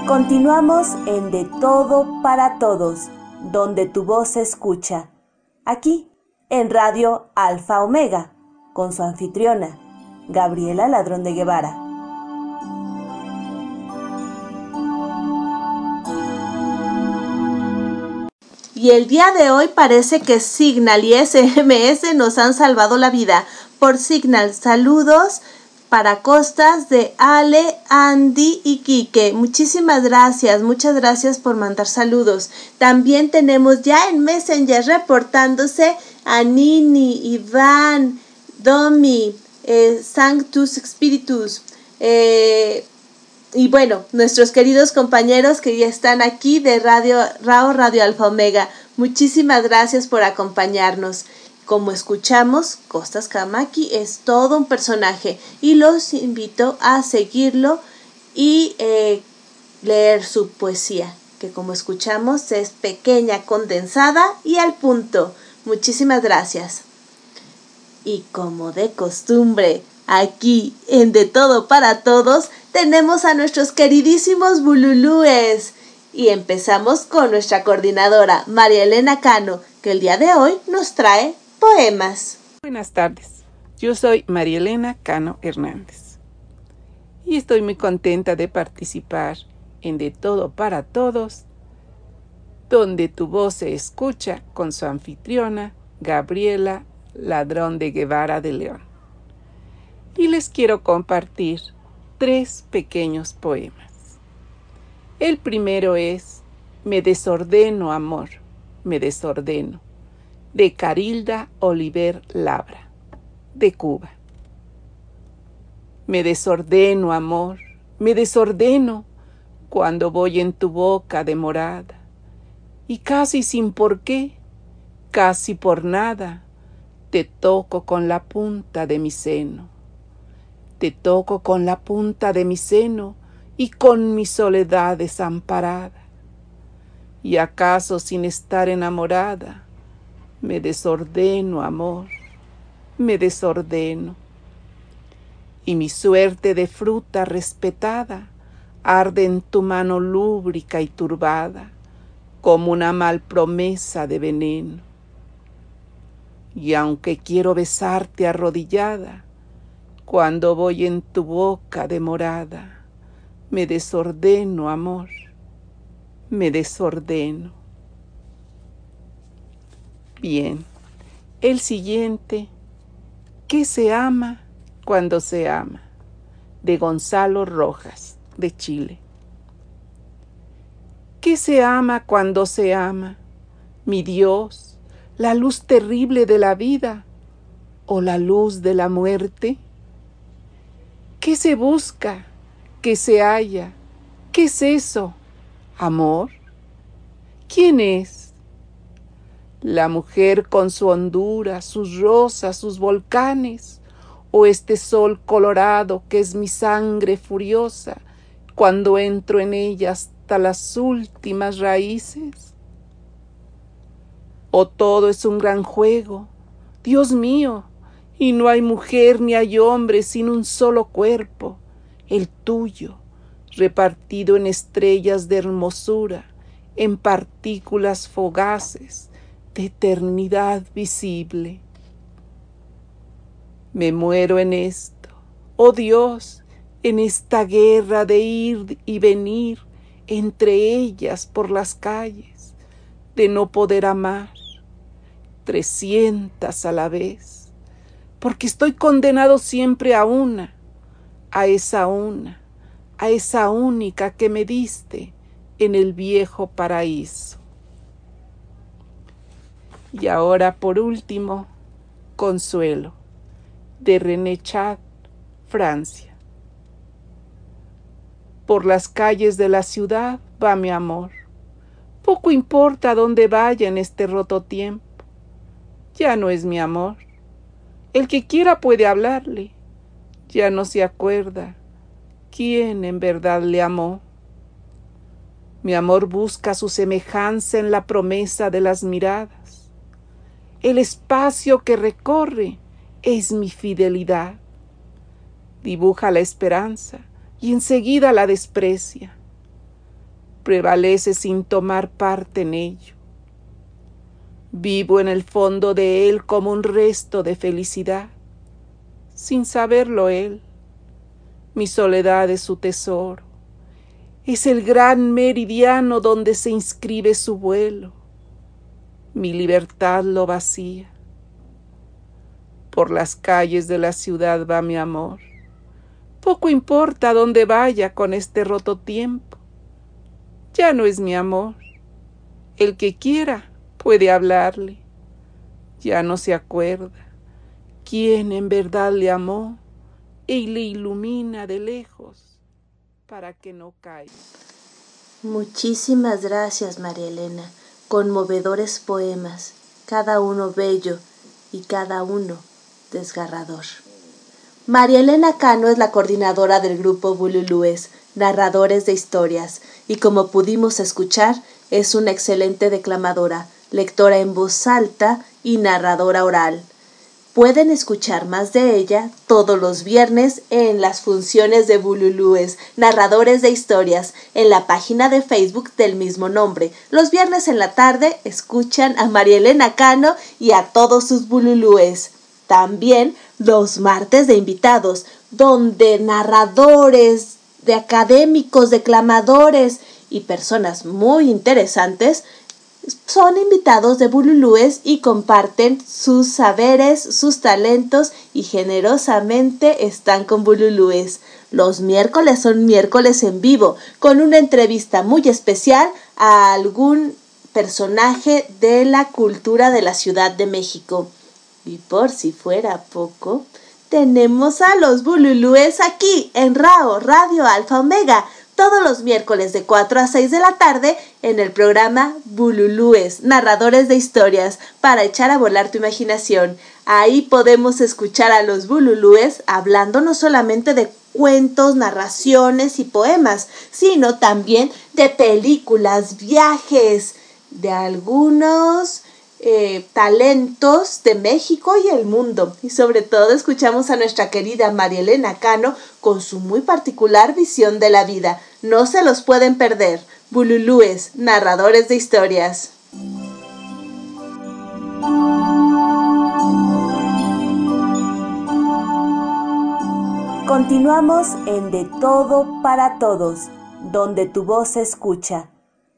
Continuamos en De Todo para Todos, donde tu voz se escucha. Aquí, en Radio Alfa Omega, con su anfitriona, Gabriela Ladrón de Guevara. Y el día de hoy parece que Signal y SMS nos han salvado la vida. Por Signal, saludos para costas de Ale, Andy y Quique. Muchísimas gracias, muchas gracias por mandar saludos. También tenemos ya en Messenger reportándose a Nini, Iván, Domi, eh, Sanctus Spiritus. eh, y bueno, nuestros queridos compañeros que ya están aquí de Radio Rao Radio Alfa Omega, muchísimas gracias por acompañarnos. Como escuchamos, Costas Kamaki es todo un personaje y los invito a seguirlo y eh, leer su poesía, que como escuchamos es pequeña, condensada y al punto. Muchísimas gracias. Y como de costumbre, aquí en De Todo para Todos tenemos a nuestros queridísimos bululúes. Y empezamos con nuestra coordinadora, María Elena Cano, que el día de hoy nos trae poemas. Buenas tardes, yo soy María Elena Cano Hernández y estoy muy contenta de participar en De Todo para Todos, donde tu voz se escucha con su anfitriona Gabriela Ladrón de Guevara de León. Y les quiero compartir tres pequeños poemas. El primero es Me desordeno, amor, me desordeno de Carilda Oliver Labra, de Cuba. Me desordeno, amor, me desordeno cuando voy en tu boca demorada, y casi sin por qué, casi por nada, te toco con la punta de mi seno. Te toco con la punta de mi seno y con mi soledad desamparada. Y acaso sin estar enamorada, me desordeno, amor, me desordeno. Y mi suerte de fruta respetada arde en tu mano lúbrica y turbada, como una mal promesa de veneno. Y aunque quiero besarte arrodillada, cuando voy en tu boca demorada, me desordeno, amor, me desordeno. Bien, el siguiente, ¿qué se ama cuando se ama? De Gonzalo Rojas, de Chile. ¿Qué se ama cuando se ama? Mi Dios, la luz terrible de la vida o la luz de la muerte? ¿Qué se busca? ¿Qué se halla? ¿Qué es eso? ¿Amor? ¿Quién es? La mujer con su hondura, sus rosas, sus volcanes, o este sol colorado que es mi sangre furiosa cuando entro en ella hasta las últimas raíces. O todo es un gran juego, Dios mío, y no hay mujer ni hay hombre sin un solo cuerpo, el tuyo, repartido en estrellas de hermosura, en partículas fogaces de eternidad visible. Me muero en esto, oh Dios, en esta guerra de ir y venir entre ellas por las calles, de no poder amar, trescientas a la vez, porque estoy condenado siempre a una, a esa una, a esa única que me diste en el viejo paraíso. Y ahora, por último, consuelo, de René Chat, Francia. Por las calles de la ciudad va mi amor. Poco importa dónde vaya en este roto tiempo. Ya no es mi amor. El que quiera puede hablarle. Ya no se acuerda quién en verdad le amó. Mi amor busca su semejanza en la promesa de las miradas. El espacio que recorre es mi fidelidad. Dibuja la esperanza y enseguida la desprecia. Prevalece sin tomar parte en ello. Vivo en el fondo de él como un resto de felicidad, sin saberlo él. Mi soledad es su tesoro. Es el gran meridiano donde se inscribe su vuelo. Mi libertad lo vacía. Por las calles de la ciudad va mi amor. Poco importa dónde vaya con este roto tiempo. Ya no es mi amor. El que quiera puede hablarle. Ya no se acuerda quién en verdad le amó y le ilumina de lejos para que no caiga. Muchísimas gracias, María Elena. Conmovedores poemas, cada uno bello y cada uno desgarrador. María Elena Cano es la coordinadora del grupo Bululúes, narradores de historias, y como pudimos escuchar, es una excelente declamadora, lectora en voz alta y narradora oral. Pueden escuchar más de ella todos los viernes en las funciones de Bululúes, narradores de historias, en la página de Facebook del mismo nombre. Los viernes en la tarde escuchan a María Elena Cano y a todos sus Bululúes. También los martes de invitados, donde narradores, de académicos, declamadores y personas muy interesantes son invitados de Bululúes y comparten sus saberes, sus talentos y generosamente están con Bululúes. Los miércoles son miércoles en vivo, con una entrevista muy especial a algún personaje de la cultura de la Ciudad de México. Y por si fuera poco, tenemos a los Bululúes aquí en RAO, Radio Alfa Omega, todos los miércoles de 4 a 6 de la tarde en el programa Bululúes, narradores de historias, para echar a volar tu imaginación. Ahí podemos escuchar a los Bululúes hablando no solamente de cuentos, narraciones y poemas, sino también de películas, viajes, de algunos eh, talentos de México y el mundo. Y sobre todo escuchamos a nuestra querida María Elena Cano con su muy particular visión de la vida. No se los pueden perder. Bululúes, narradores de historias. Continuamos en De Todo para Todos, donde tu voz se escucha.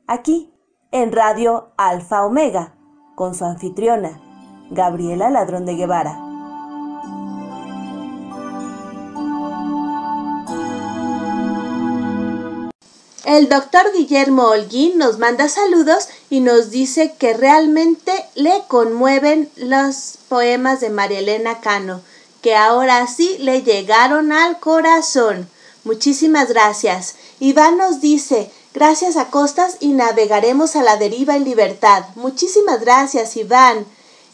Aquí, en Radio Alfa Omega con su anfitriona, Gabriela Ladrón de Guevara. El doctor Guillermo Holguín nos manda saludos y nos dice que realmente le conmueven los poemas de María Elena Cano, que ahora sí le llegaron al corazón. Muchísimas gracias. Iván nos dice, gracias a Costas y navegaremos a la deriva en libertad. Muchísimas gracias, Iván.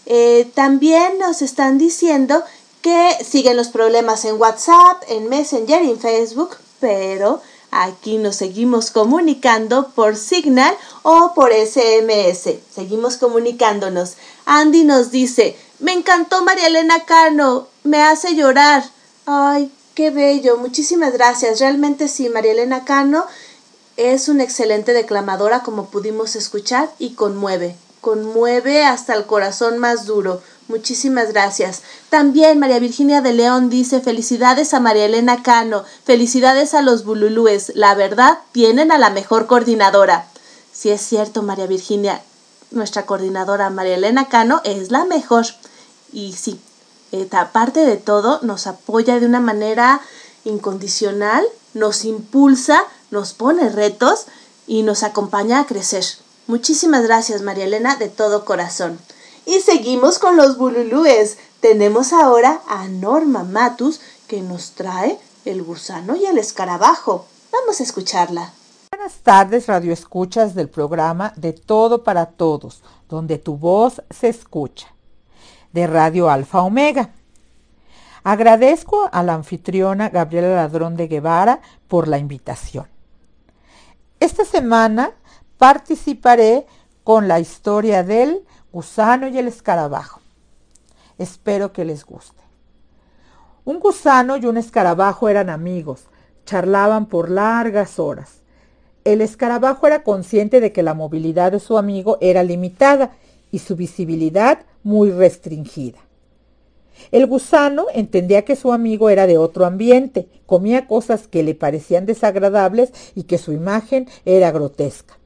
Eh, también nos están diciendo que siguen los problemas en WhatsApp, en Messenger y en Facebook, pero aquí nos seguimos comunicando por Signal o por SMS. Seguimos comunicándonos. Andy nos dice, me encantó María Elena Cano, me hace llorar. Ay, qué bello, muchísimas gracias. Realmente sí, María Elena Cano es una excelente declamadora como pudimos escuchar y conmueve, conmueve hasta el corazón más duro. Muchísimas gracias. También María Virginia de León dice felicidades a María Elena Cano, felicidades a los bululúes. La verdad, tienen a la mejor coordinadora. Si es cierto, María Virginia, nuestra coordinadora María Elena Cano es la mejor. Y sí, eh, aparte de todo, nos apoya de una manera incondicional, nos impulsa, nos pone retos y nos acompaña a crecer. Muchísimas gracias, María Elena, de todo corazón. Y seguimos con los bululúes. Tenemos ahora a Norma Matus que nos trae el gusano y el escarabajo. Vamos a escucharla. Buenas tardes, radioescuchas del programa De Todo para Todos, donde tu voz se escucha, de Radio Alfa Omega. Agradezco a la anfitriona Gabriela Ladrón de Guevara por la invitación. Esta semana participaré con la historia del gusano y el escarabajo. Espero que les guste. Un gusano y un escarabajo eran amigos, charlaban por largas horas. El escarabajo era consciente de que la movilidad de su amigo era limitada y su visibilidad muy restringida. El gusano entendía que su amigo era de otro ambiente, comía cosas que le parecían desagradables y que su imagen era grotesca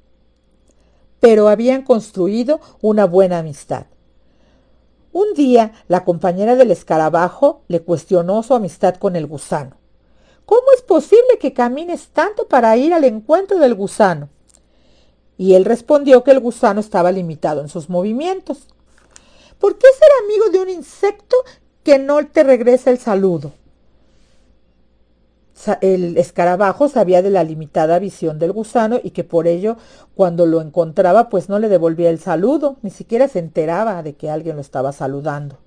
pero habían construido una buena amistad. Un día la compañera del escarabajo le cuestionó su amistad con el gusano. ¿Cómo es posible que camines tanto para ir al encuentro del gusano? Y él respondió que el gusano estaba limitado en sus movimientos. ¿Por qué ser amigo de un insecto que no te regresa el saludo? el escarabajo sabía de la limitada visión del gusano y que por ello cuando lo encontraba pues no le devolvía el saludo, ni siquiera se enteraba de que alguien lo estaba saludando.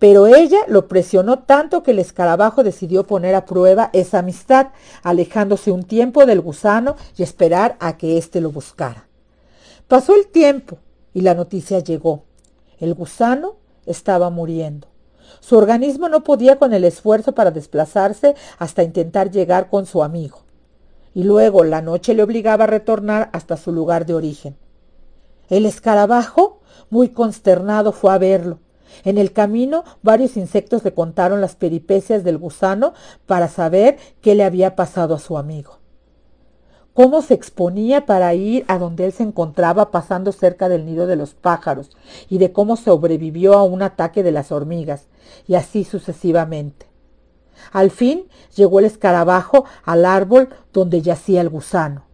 Pero ella lo presionó tanto que el escarabajo decidió poner a prueba esa amistad, alejándose un tiempo del gusano y esperar a que éste lo buscara. Pasó el tiempo y la noticia llegó. El gusano estaba muriendo. Su organismo no podía con el esfuerzo para desplazarse hasta intentar llegar con su amigo. Y luego la noche le obligaba a retornar hasta su lugar de origen. El escarabajo, muy consternado, fue a verlo. En el camino varios insectos le contaron las peripecias del gusano para saber qué le había pasado a su amigo cómo se exponía para ir a donde él se encontraba pasando cerca del nido de los pájaros, y de cómo sobrevivió a un ataque de las hormigas, y así sucesivamente. Al fin llegó el escarabajo al árbol donde yacía el gusano.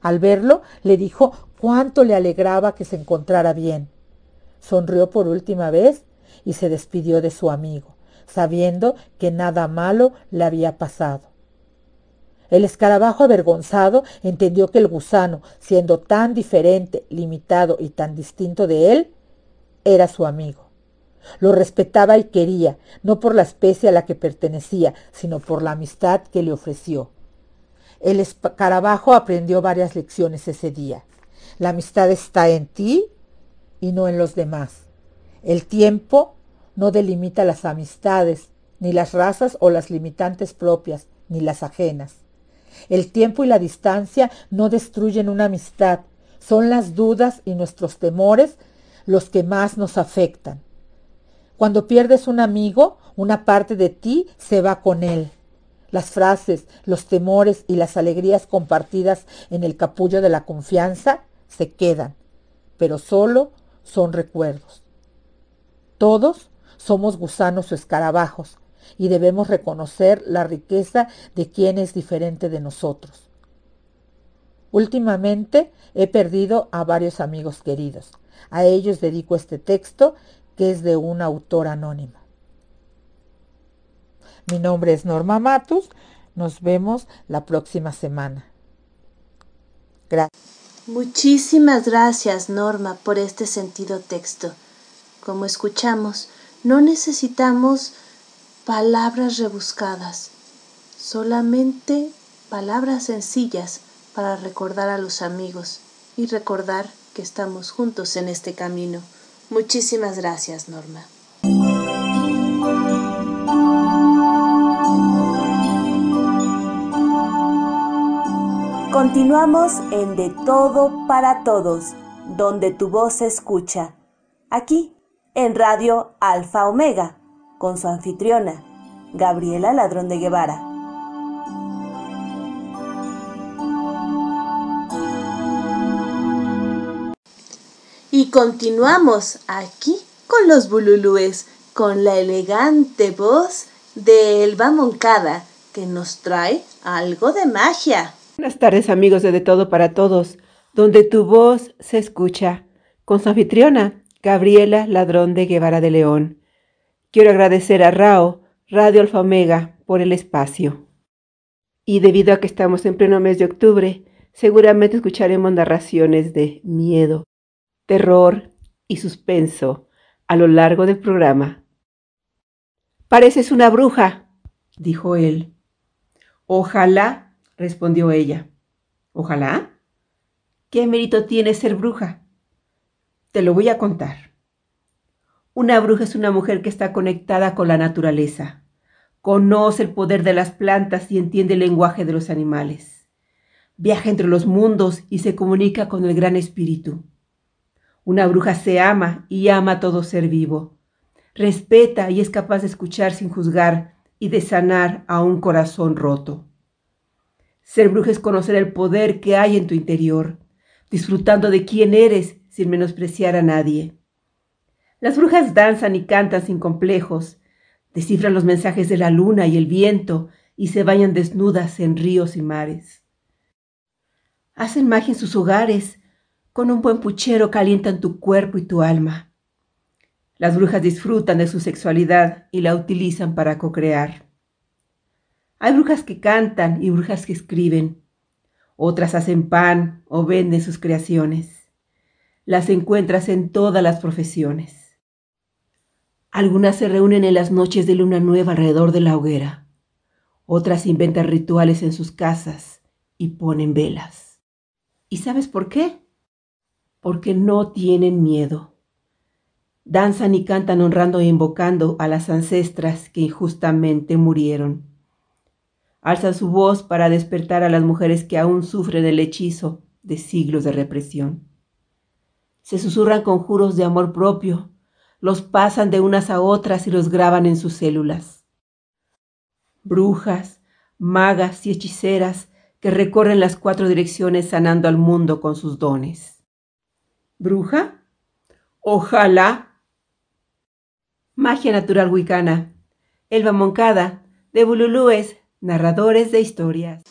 Al verlo, le dijo cuánto le alegraba que se encontrara bien. Sonrió por última vez y se despidió de su amigo, sabiendo que nada malo le había pasado. El escarabajo avergonzado entendió que el gusano, siendo tan diferente, limitado y tan distinto de él, era su amigo. Lo respetaba y quería, no por la especie a la que pertenecía, sino por la amistad que le ofreció. El escarabajo aprendió varias lecciones ese día. La amistad está en ti y no en los demás. El tiempo no delimita las amistades, ni las razas o las limitantes propias, ni las ajenas. El tiempo y la distancia no destruyen una amistad, son las dudas y nuestros temores los que más nos afectan. Cuando pierdes un amigo, una parte de ti se va con él. Las frases, los temores y las alegrías compartidas en el capullo de la confianza se quedan, pero solo son recuerdos. Todos somos gusanos o escarabajos, y debemos reconocer la riqueza de quien es diferente de nosotros. Últimamente he perdido a varios amigos queridos. A ellos dedico este texto que es de un autor anónimo. Mi nombre es Norma Matus. Nos vemos la próxima semana. Gracias. Muchísimas gracias, Norma, por este sentido texto. Como escuchamos, no necesitamos palabras rebuscadas, solamente palabras sencillas para recordar a los amigos y recordar que estamos juntos en este camino. Muchísimas gracias, Norma. Continuamos en De Todo para Todos, donde tu voz se escucha. Aquí, en Radio Alfa Omega, con su anfitriona, Gabriela Ladrón de Guevara. Y continuamos aquí con los bululúes, con la elegante voz de Elba Moncada, que nos trae algo de magia. Buenas tardes amigos de De Todo para Todos, donde tu voz se escucha, con su anfitriona, Gabriela Ladrón de Guevara de León. Quiero agradecer a Rao, Radio Alfa Omega, por el espacio. Y debido a que estamos en pleno mes de octubre, seguramente escucharemos narraciones de miedo, terror y suspenso a lo largo del programa. Pareces una bruja, dijo él. Ojalá respondió ella. Ojalá. ¿Qué mérito tiene ser bruja? Te lo voy a contar. Una bruja es una mujer que está conectada con la naturaleza, conoce el poder de las plantas y entiende el lenguaje de los animales. Viaja entre los mundos y se comunica con el gran espíritu. Una bruja se ama y ama a todo ser vivo. Respeta y es capaz de escuchar sin juzgar y de sanar a un corazón roto. Ser bruja es conocer el poder que hay en tu interior, disfrutando de quién eres sin menospreciar a nadie. Las brujas danzan y cantan sin complejos, descifran los mensajes de la luna y el viento y se bañan desnudas en ríos y mares. Hacen magia en sus hogares, con un buen puchero calientan tu cuerpo y tu alma. Las brujas disfrutan de su sexualidad y la utilizan para cocrear. Hay brujas que cantan y brujas que escriben. Otras hacen pan o venden sus creaciones. Las encuentras en todas las profesiones. Algunas se reúnen en las noches de luna nueva alrededor de la hoguera. Otras inventan rituales en sus casas y ponen velas. ¿Y sabes por qué? Porque no tienen miedo. Danzan y cantan honrando e invocando a las ancestras que injustamente murieron alza su voz para despertar a las mujeres que aún sufren el hechizo de siglos de represión. Se susurran conjuros de amor propio, los pasan de unas a otras y los graban en sus células. Brujas, magas y hechiceras que recorren las cuatro direcciones sanando al mundo con sus dones. ¿Bruja? Ojalá. Magia natural wicana. Elba Moncada, de Bululúes, narradores de historias.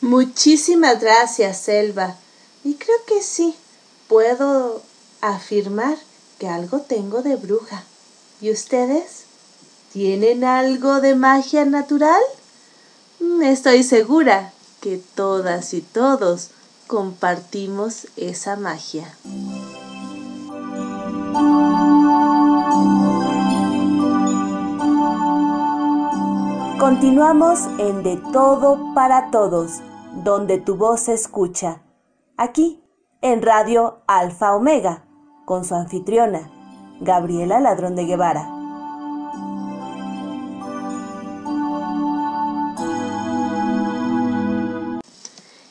Muchísimas gracias, Selva. Y creo que sí, puedo afirmar que algo tengo de bruja. ¿Y ustedes? ¿Tienen algo de magia natural? Mm, estoy segura que todas y todos compartimos esa magia. Continuamos en De Todo para Todos, donde tu voz se escucha. Aquí, en Radio Alfa Omega, con su anfitriona, Gabriela Ladrón de Guevara.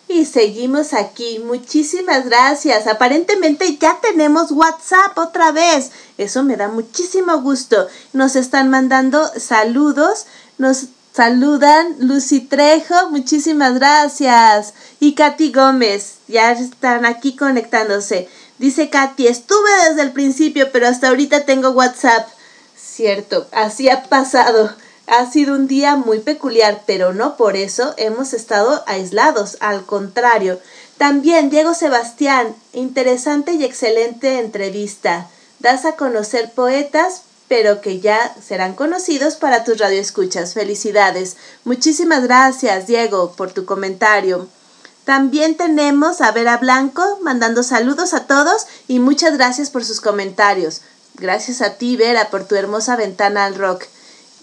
Y seguimos aquí. Muchísimas gracias. Aparentemente ya tenemos WhatsApp otra vez. Eso me da muchísimo gusto. Nos están mandando saludos. Nos Saludan Lucy Trejo, muchísimas gracias. Y Katy Gómez, ya están aquí conectándose. Dice Katy, estuve desde el principio, pero hasta ahorita tengo WhatsApp. Cierto, así ha pasado. Ha sido un día muy peculiar, pero no por eso hemos estado aislados, al contrario. También Diego Sebastián, interesante y excelente entrevista. Das a conocer poetas, pero que ya serán conocidos para tus radioescuchas. Felicidades. Muchísimas gracias, Diego, por tu comentario. También tenemos a Vera Blanco mandando saludos a todos y muchas gracias por sus comentarios. Gracias a ti, Vera, por tu hermosa ventana al rock.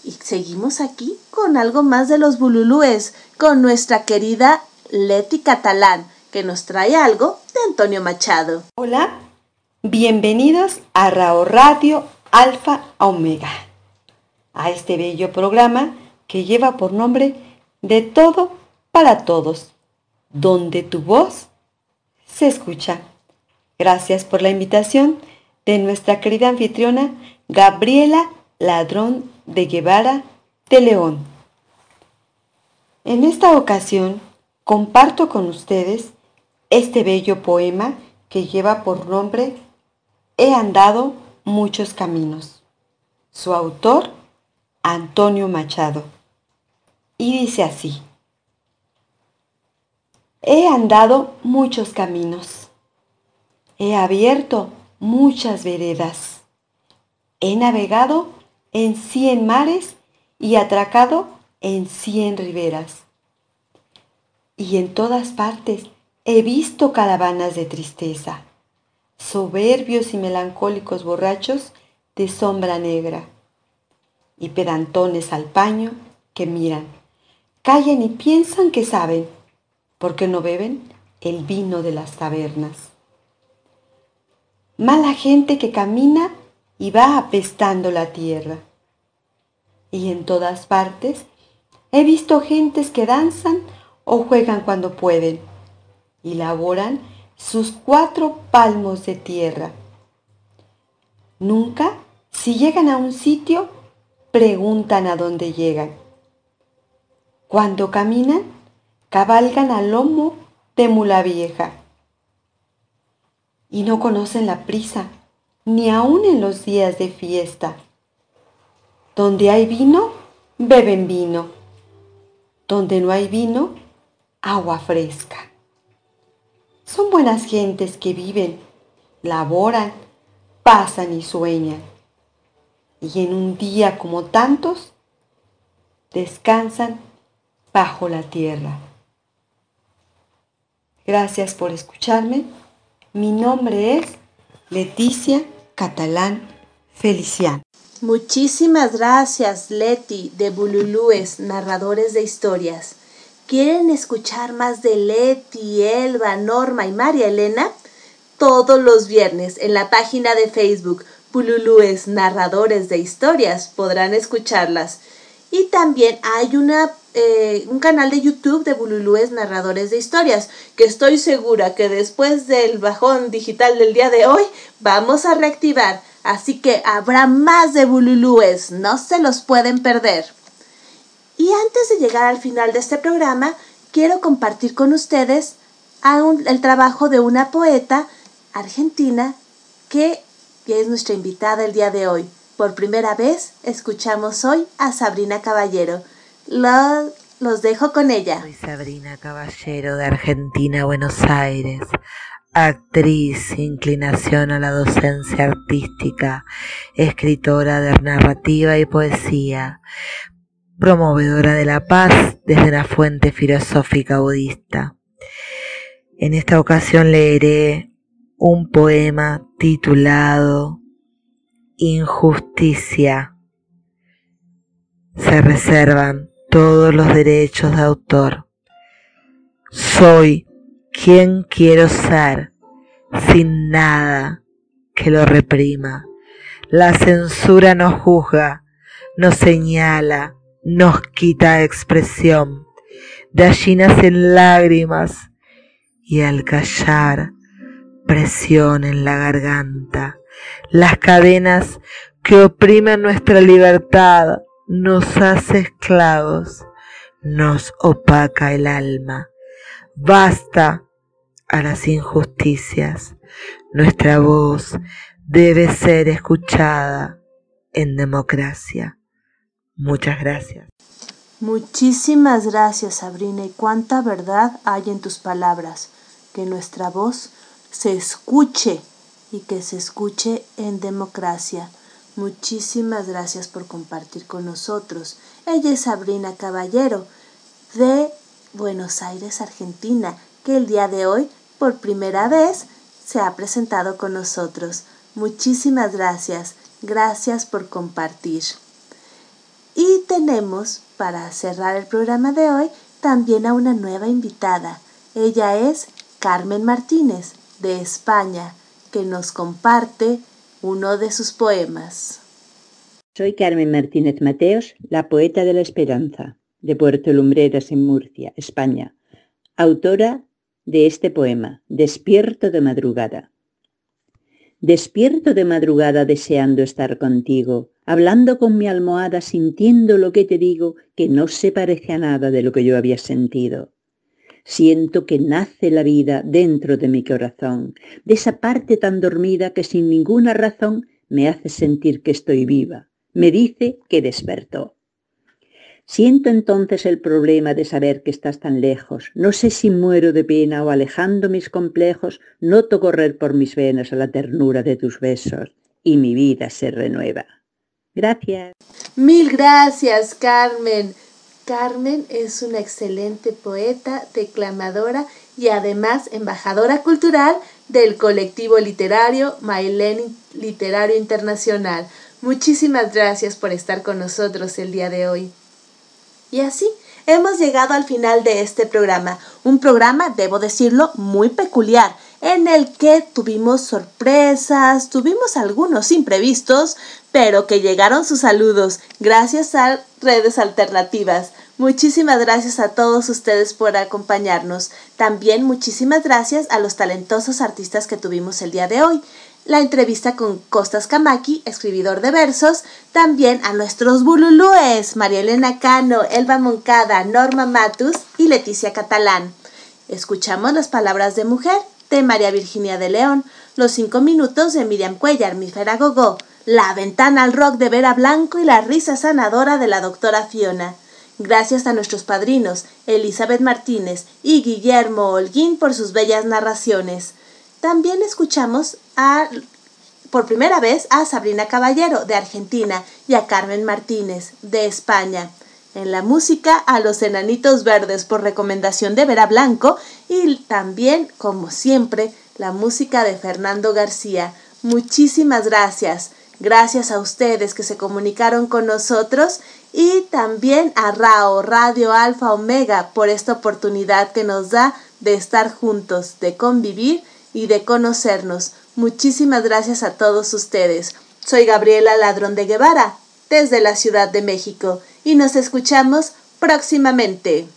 Y seguimos aquí con algo más de los bululúes, con nuestra querida Leti Catalán, que nos trae algo de Antonio Machado. Hola, bienvenidos a Rao Radio Alfa Omega, a este bello programa que lleva por nombre De todo para todos, donde tu voz se escucha. Gracias por la invitación de nuestra querida anfitriona Gabriela Ladrón de Guevara de León. En esta ocasión comparto con ustedes este bello poema que lleva por nombre He andado muchos caminos. Su autor, Antonio Machado. Y dice así. He andado muchos caminos. He abierto muchas veredas. He navegado en cien mares y atracado en cien riberas. Y en todas partes he visto caravanas de tristeza soberbios y melancólicos borrachos de sombra negra, y pedantones al paño que miran, callan y piensan que saben, porque no beben el vino de las tabernas. Mala gente que camina y va apestando la tierra. Y en todas partes he visto gentes que danzan o juegan cuando pueden y laboran sus cuatro palmos de tierra. Nunca, si llegan a un sitio, preguntan a dónde llegan. Cuando caminan, cabalgan al lomo de mula vieja. Y no conocen la prisa, ni aun en los días de fiesta. Donde hay vino, beben vino. Donde no hay vino, agua fresca. Son buenas gentes que viven, laboran, pasan y sueñan. Y en un día como tantos, descansan bajo la tierra. Gracias por escucharme. Mi nombre es Leticia Catalán Feliciano. Muchísimas gracias, Leti, de Bululúes, narradores de historias. ¿Quieren escuchar más de Leti, Elba, Norma y María Elena? Todos los viernes en la página de Facebook Pululúes Narradores de Historias podrán escucharlas. Y también hay una, eh, un canal de YouTube de Bululúes Narradores de Historias, que estoy segura que después del bajón digital del día de hoy vamos a reactivar. Así que habrá más de Bululúes, no se los pueden perder. Y antes de llegar al final de este programa, quiero compartir con ustedes el trabajo de una poeta argentina que, es nuestra invitada el día de hoy. Por primera vez escuchamos hoy a Sabrina Caballero. Los dejo con ella. Soy Sabrina Caballero de Argentina, Buenos Aires actriz, inclinación a la docencia artística, escritora de narrativa y poesía, promovedora de la paz desde la fuente filosófica budista. En esta ocasión leeré un poema titulado Injusticia. Se reservan todos los derechos de autor. Soy quien quiero ser sin nada que lo reprima. La censura no juzga, no señala, nos quita expresión. De allí nacen lágrimas y al callar presión en la garganta. Las cadenas que oprimen nuestra libertad nos hace esclavos, nos opaca el alma. Basta a las injusticias. Nuestra voz debe ser escuchada en democracia. Muchas gracias. Muchísimas gracias, Sabrina, y cuánta verdad hay en tus palabras. Que nuestra voz se escuche y que se escuche en democracia. Muchísimas gracias por compartir con nosotros. Ella es Sabrina Caballero de Buenos Aires, Argentina, que el día de hoy, por primera vez, se ha presentado con nosotros. Muchísimas gracias. Gracias por compartir. Y tenemos, para cerrar el programa de hoy, también a una nueva invitada. Ella es Carmen Martínez, de España, que nos comparte uno de sus poemas. Soy Carmen Martínez Mateos, la poeta de la esperanza, de Puerto Lumbreras en Murcia, España, autora de este poema, Despierto de madrugada. Despierto de madrugada deseando estar contigo, hablando con mi almohada, sintiendo lo que te digo, que no se parece a nada de lo que yo había sentido. Siento que nace la vida dentro de mi corazón, de esa parte tan dormida que sin ninguna razón me hace sentir que estoy viva. Me dice que despertó. Siento entonces el problema de saber que estás tan lejos. No sé si muero de pena o alejando mis complejos, noto correr por mis venas a la ternura de tus besos y mi vida se renueva. Gracias. Mil gracias, Carmen. Carmen es una excelente poeta, declamadora y además embajadora cultural del colectivo literario Mailén Literario Internacional. Muchísimas gracias por estar con nosotros el día de hoy. Y así hemos llegado al final de este programa, un programa, debo decirlo, muy peculiar, en el que tuvimos sorpresas, tuvimos algunos imprevistos, pero que llegaron sus saludos gracias a redes alternativas. Muchísimas gracias a todos ustedes por acompañarnos. También muchísimas gracias a los talentosos artistas que tuvimos el día de hoy. La entrevista con Costas Kamaki, escribidor de versos, también a nuestros bululúes, María Elena Cano, Elba Moncada, Norma Matus y Leticia Catalán. Escuchamos las palabras de mujer de María Virginia de León, los cinco minutos de Miriam Cuellar, mi Gogó, la ventana al rock de Vera Blanco y la risa sanadora de la doctora Fiona. Gracias a nuestros padrinos, Elizabeth Martínez y Guillermo Holguín por sus bellas narraciones. También escuchamos a, por primera vez a Sabrina Caballero de Argentina y a Carmen Martínez de España. En la música a los Enanitos Verdes por recomendación de Vera Blanco y también, como siempre, la música de Fernando García. Muchísimas gracias. Gracias a ustedes que se comunicaron con nosotros y también a RAO, Radio Alfa Omega, por esta oportunidad que nos da de estar juntos, de convivir y de conocernos. Muchísimas gracias a todos ustedes. Soy Gabriela Ladrón de Guevara, desde la Ciudad de México, y nos escuchamos próximamente.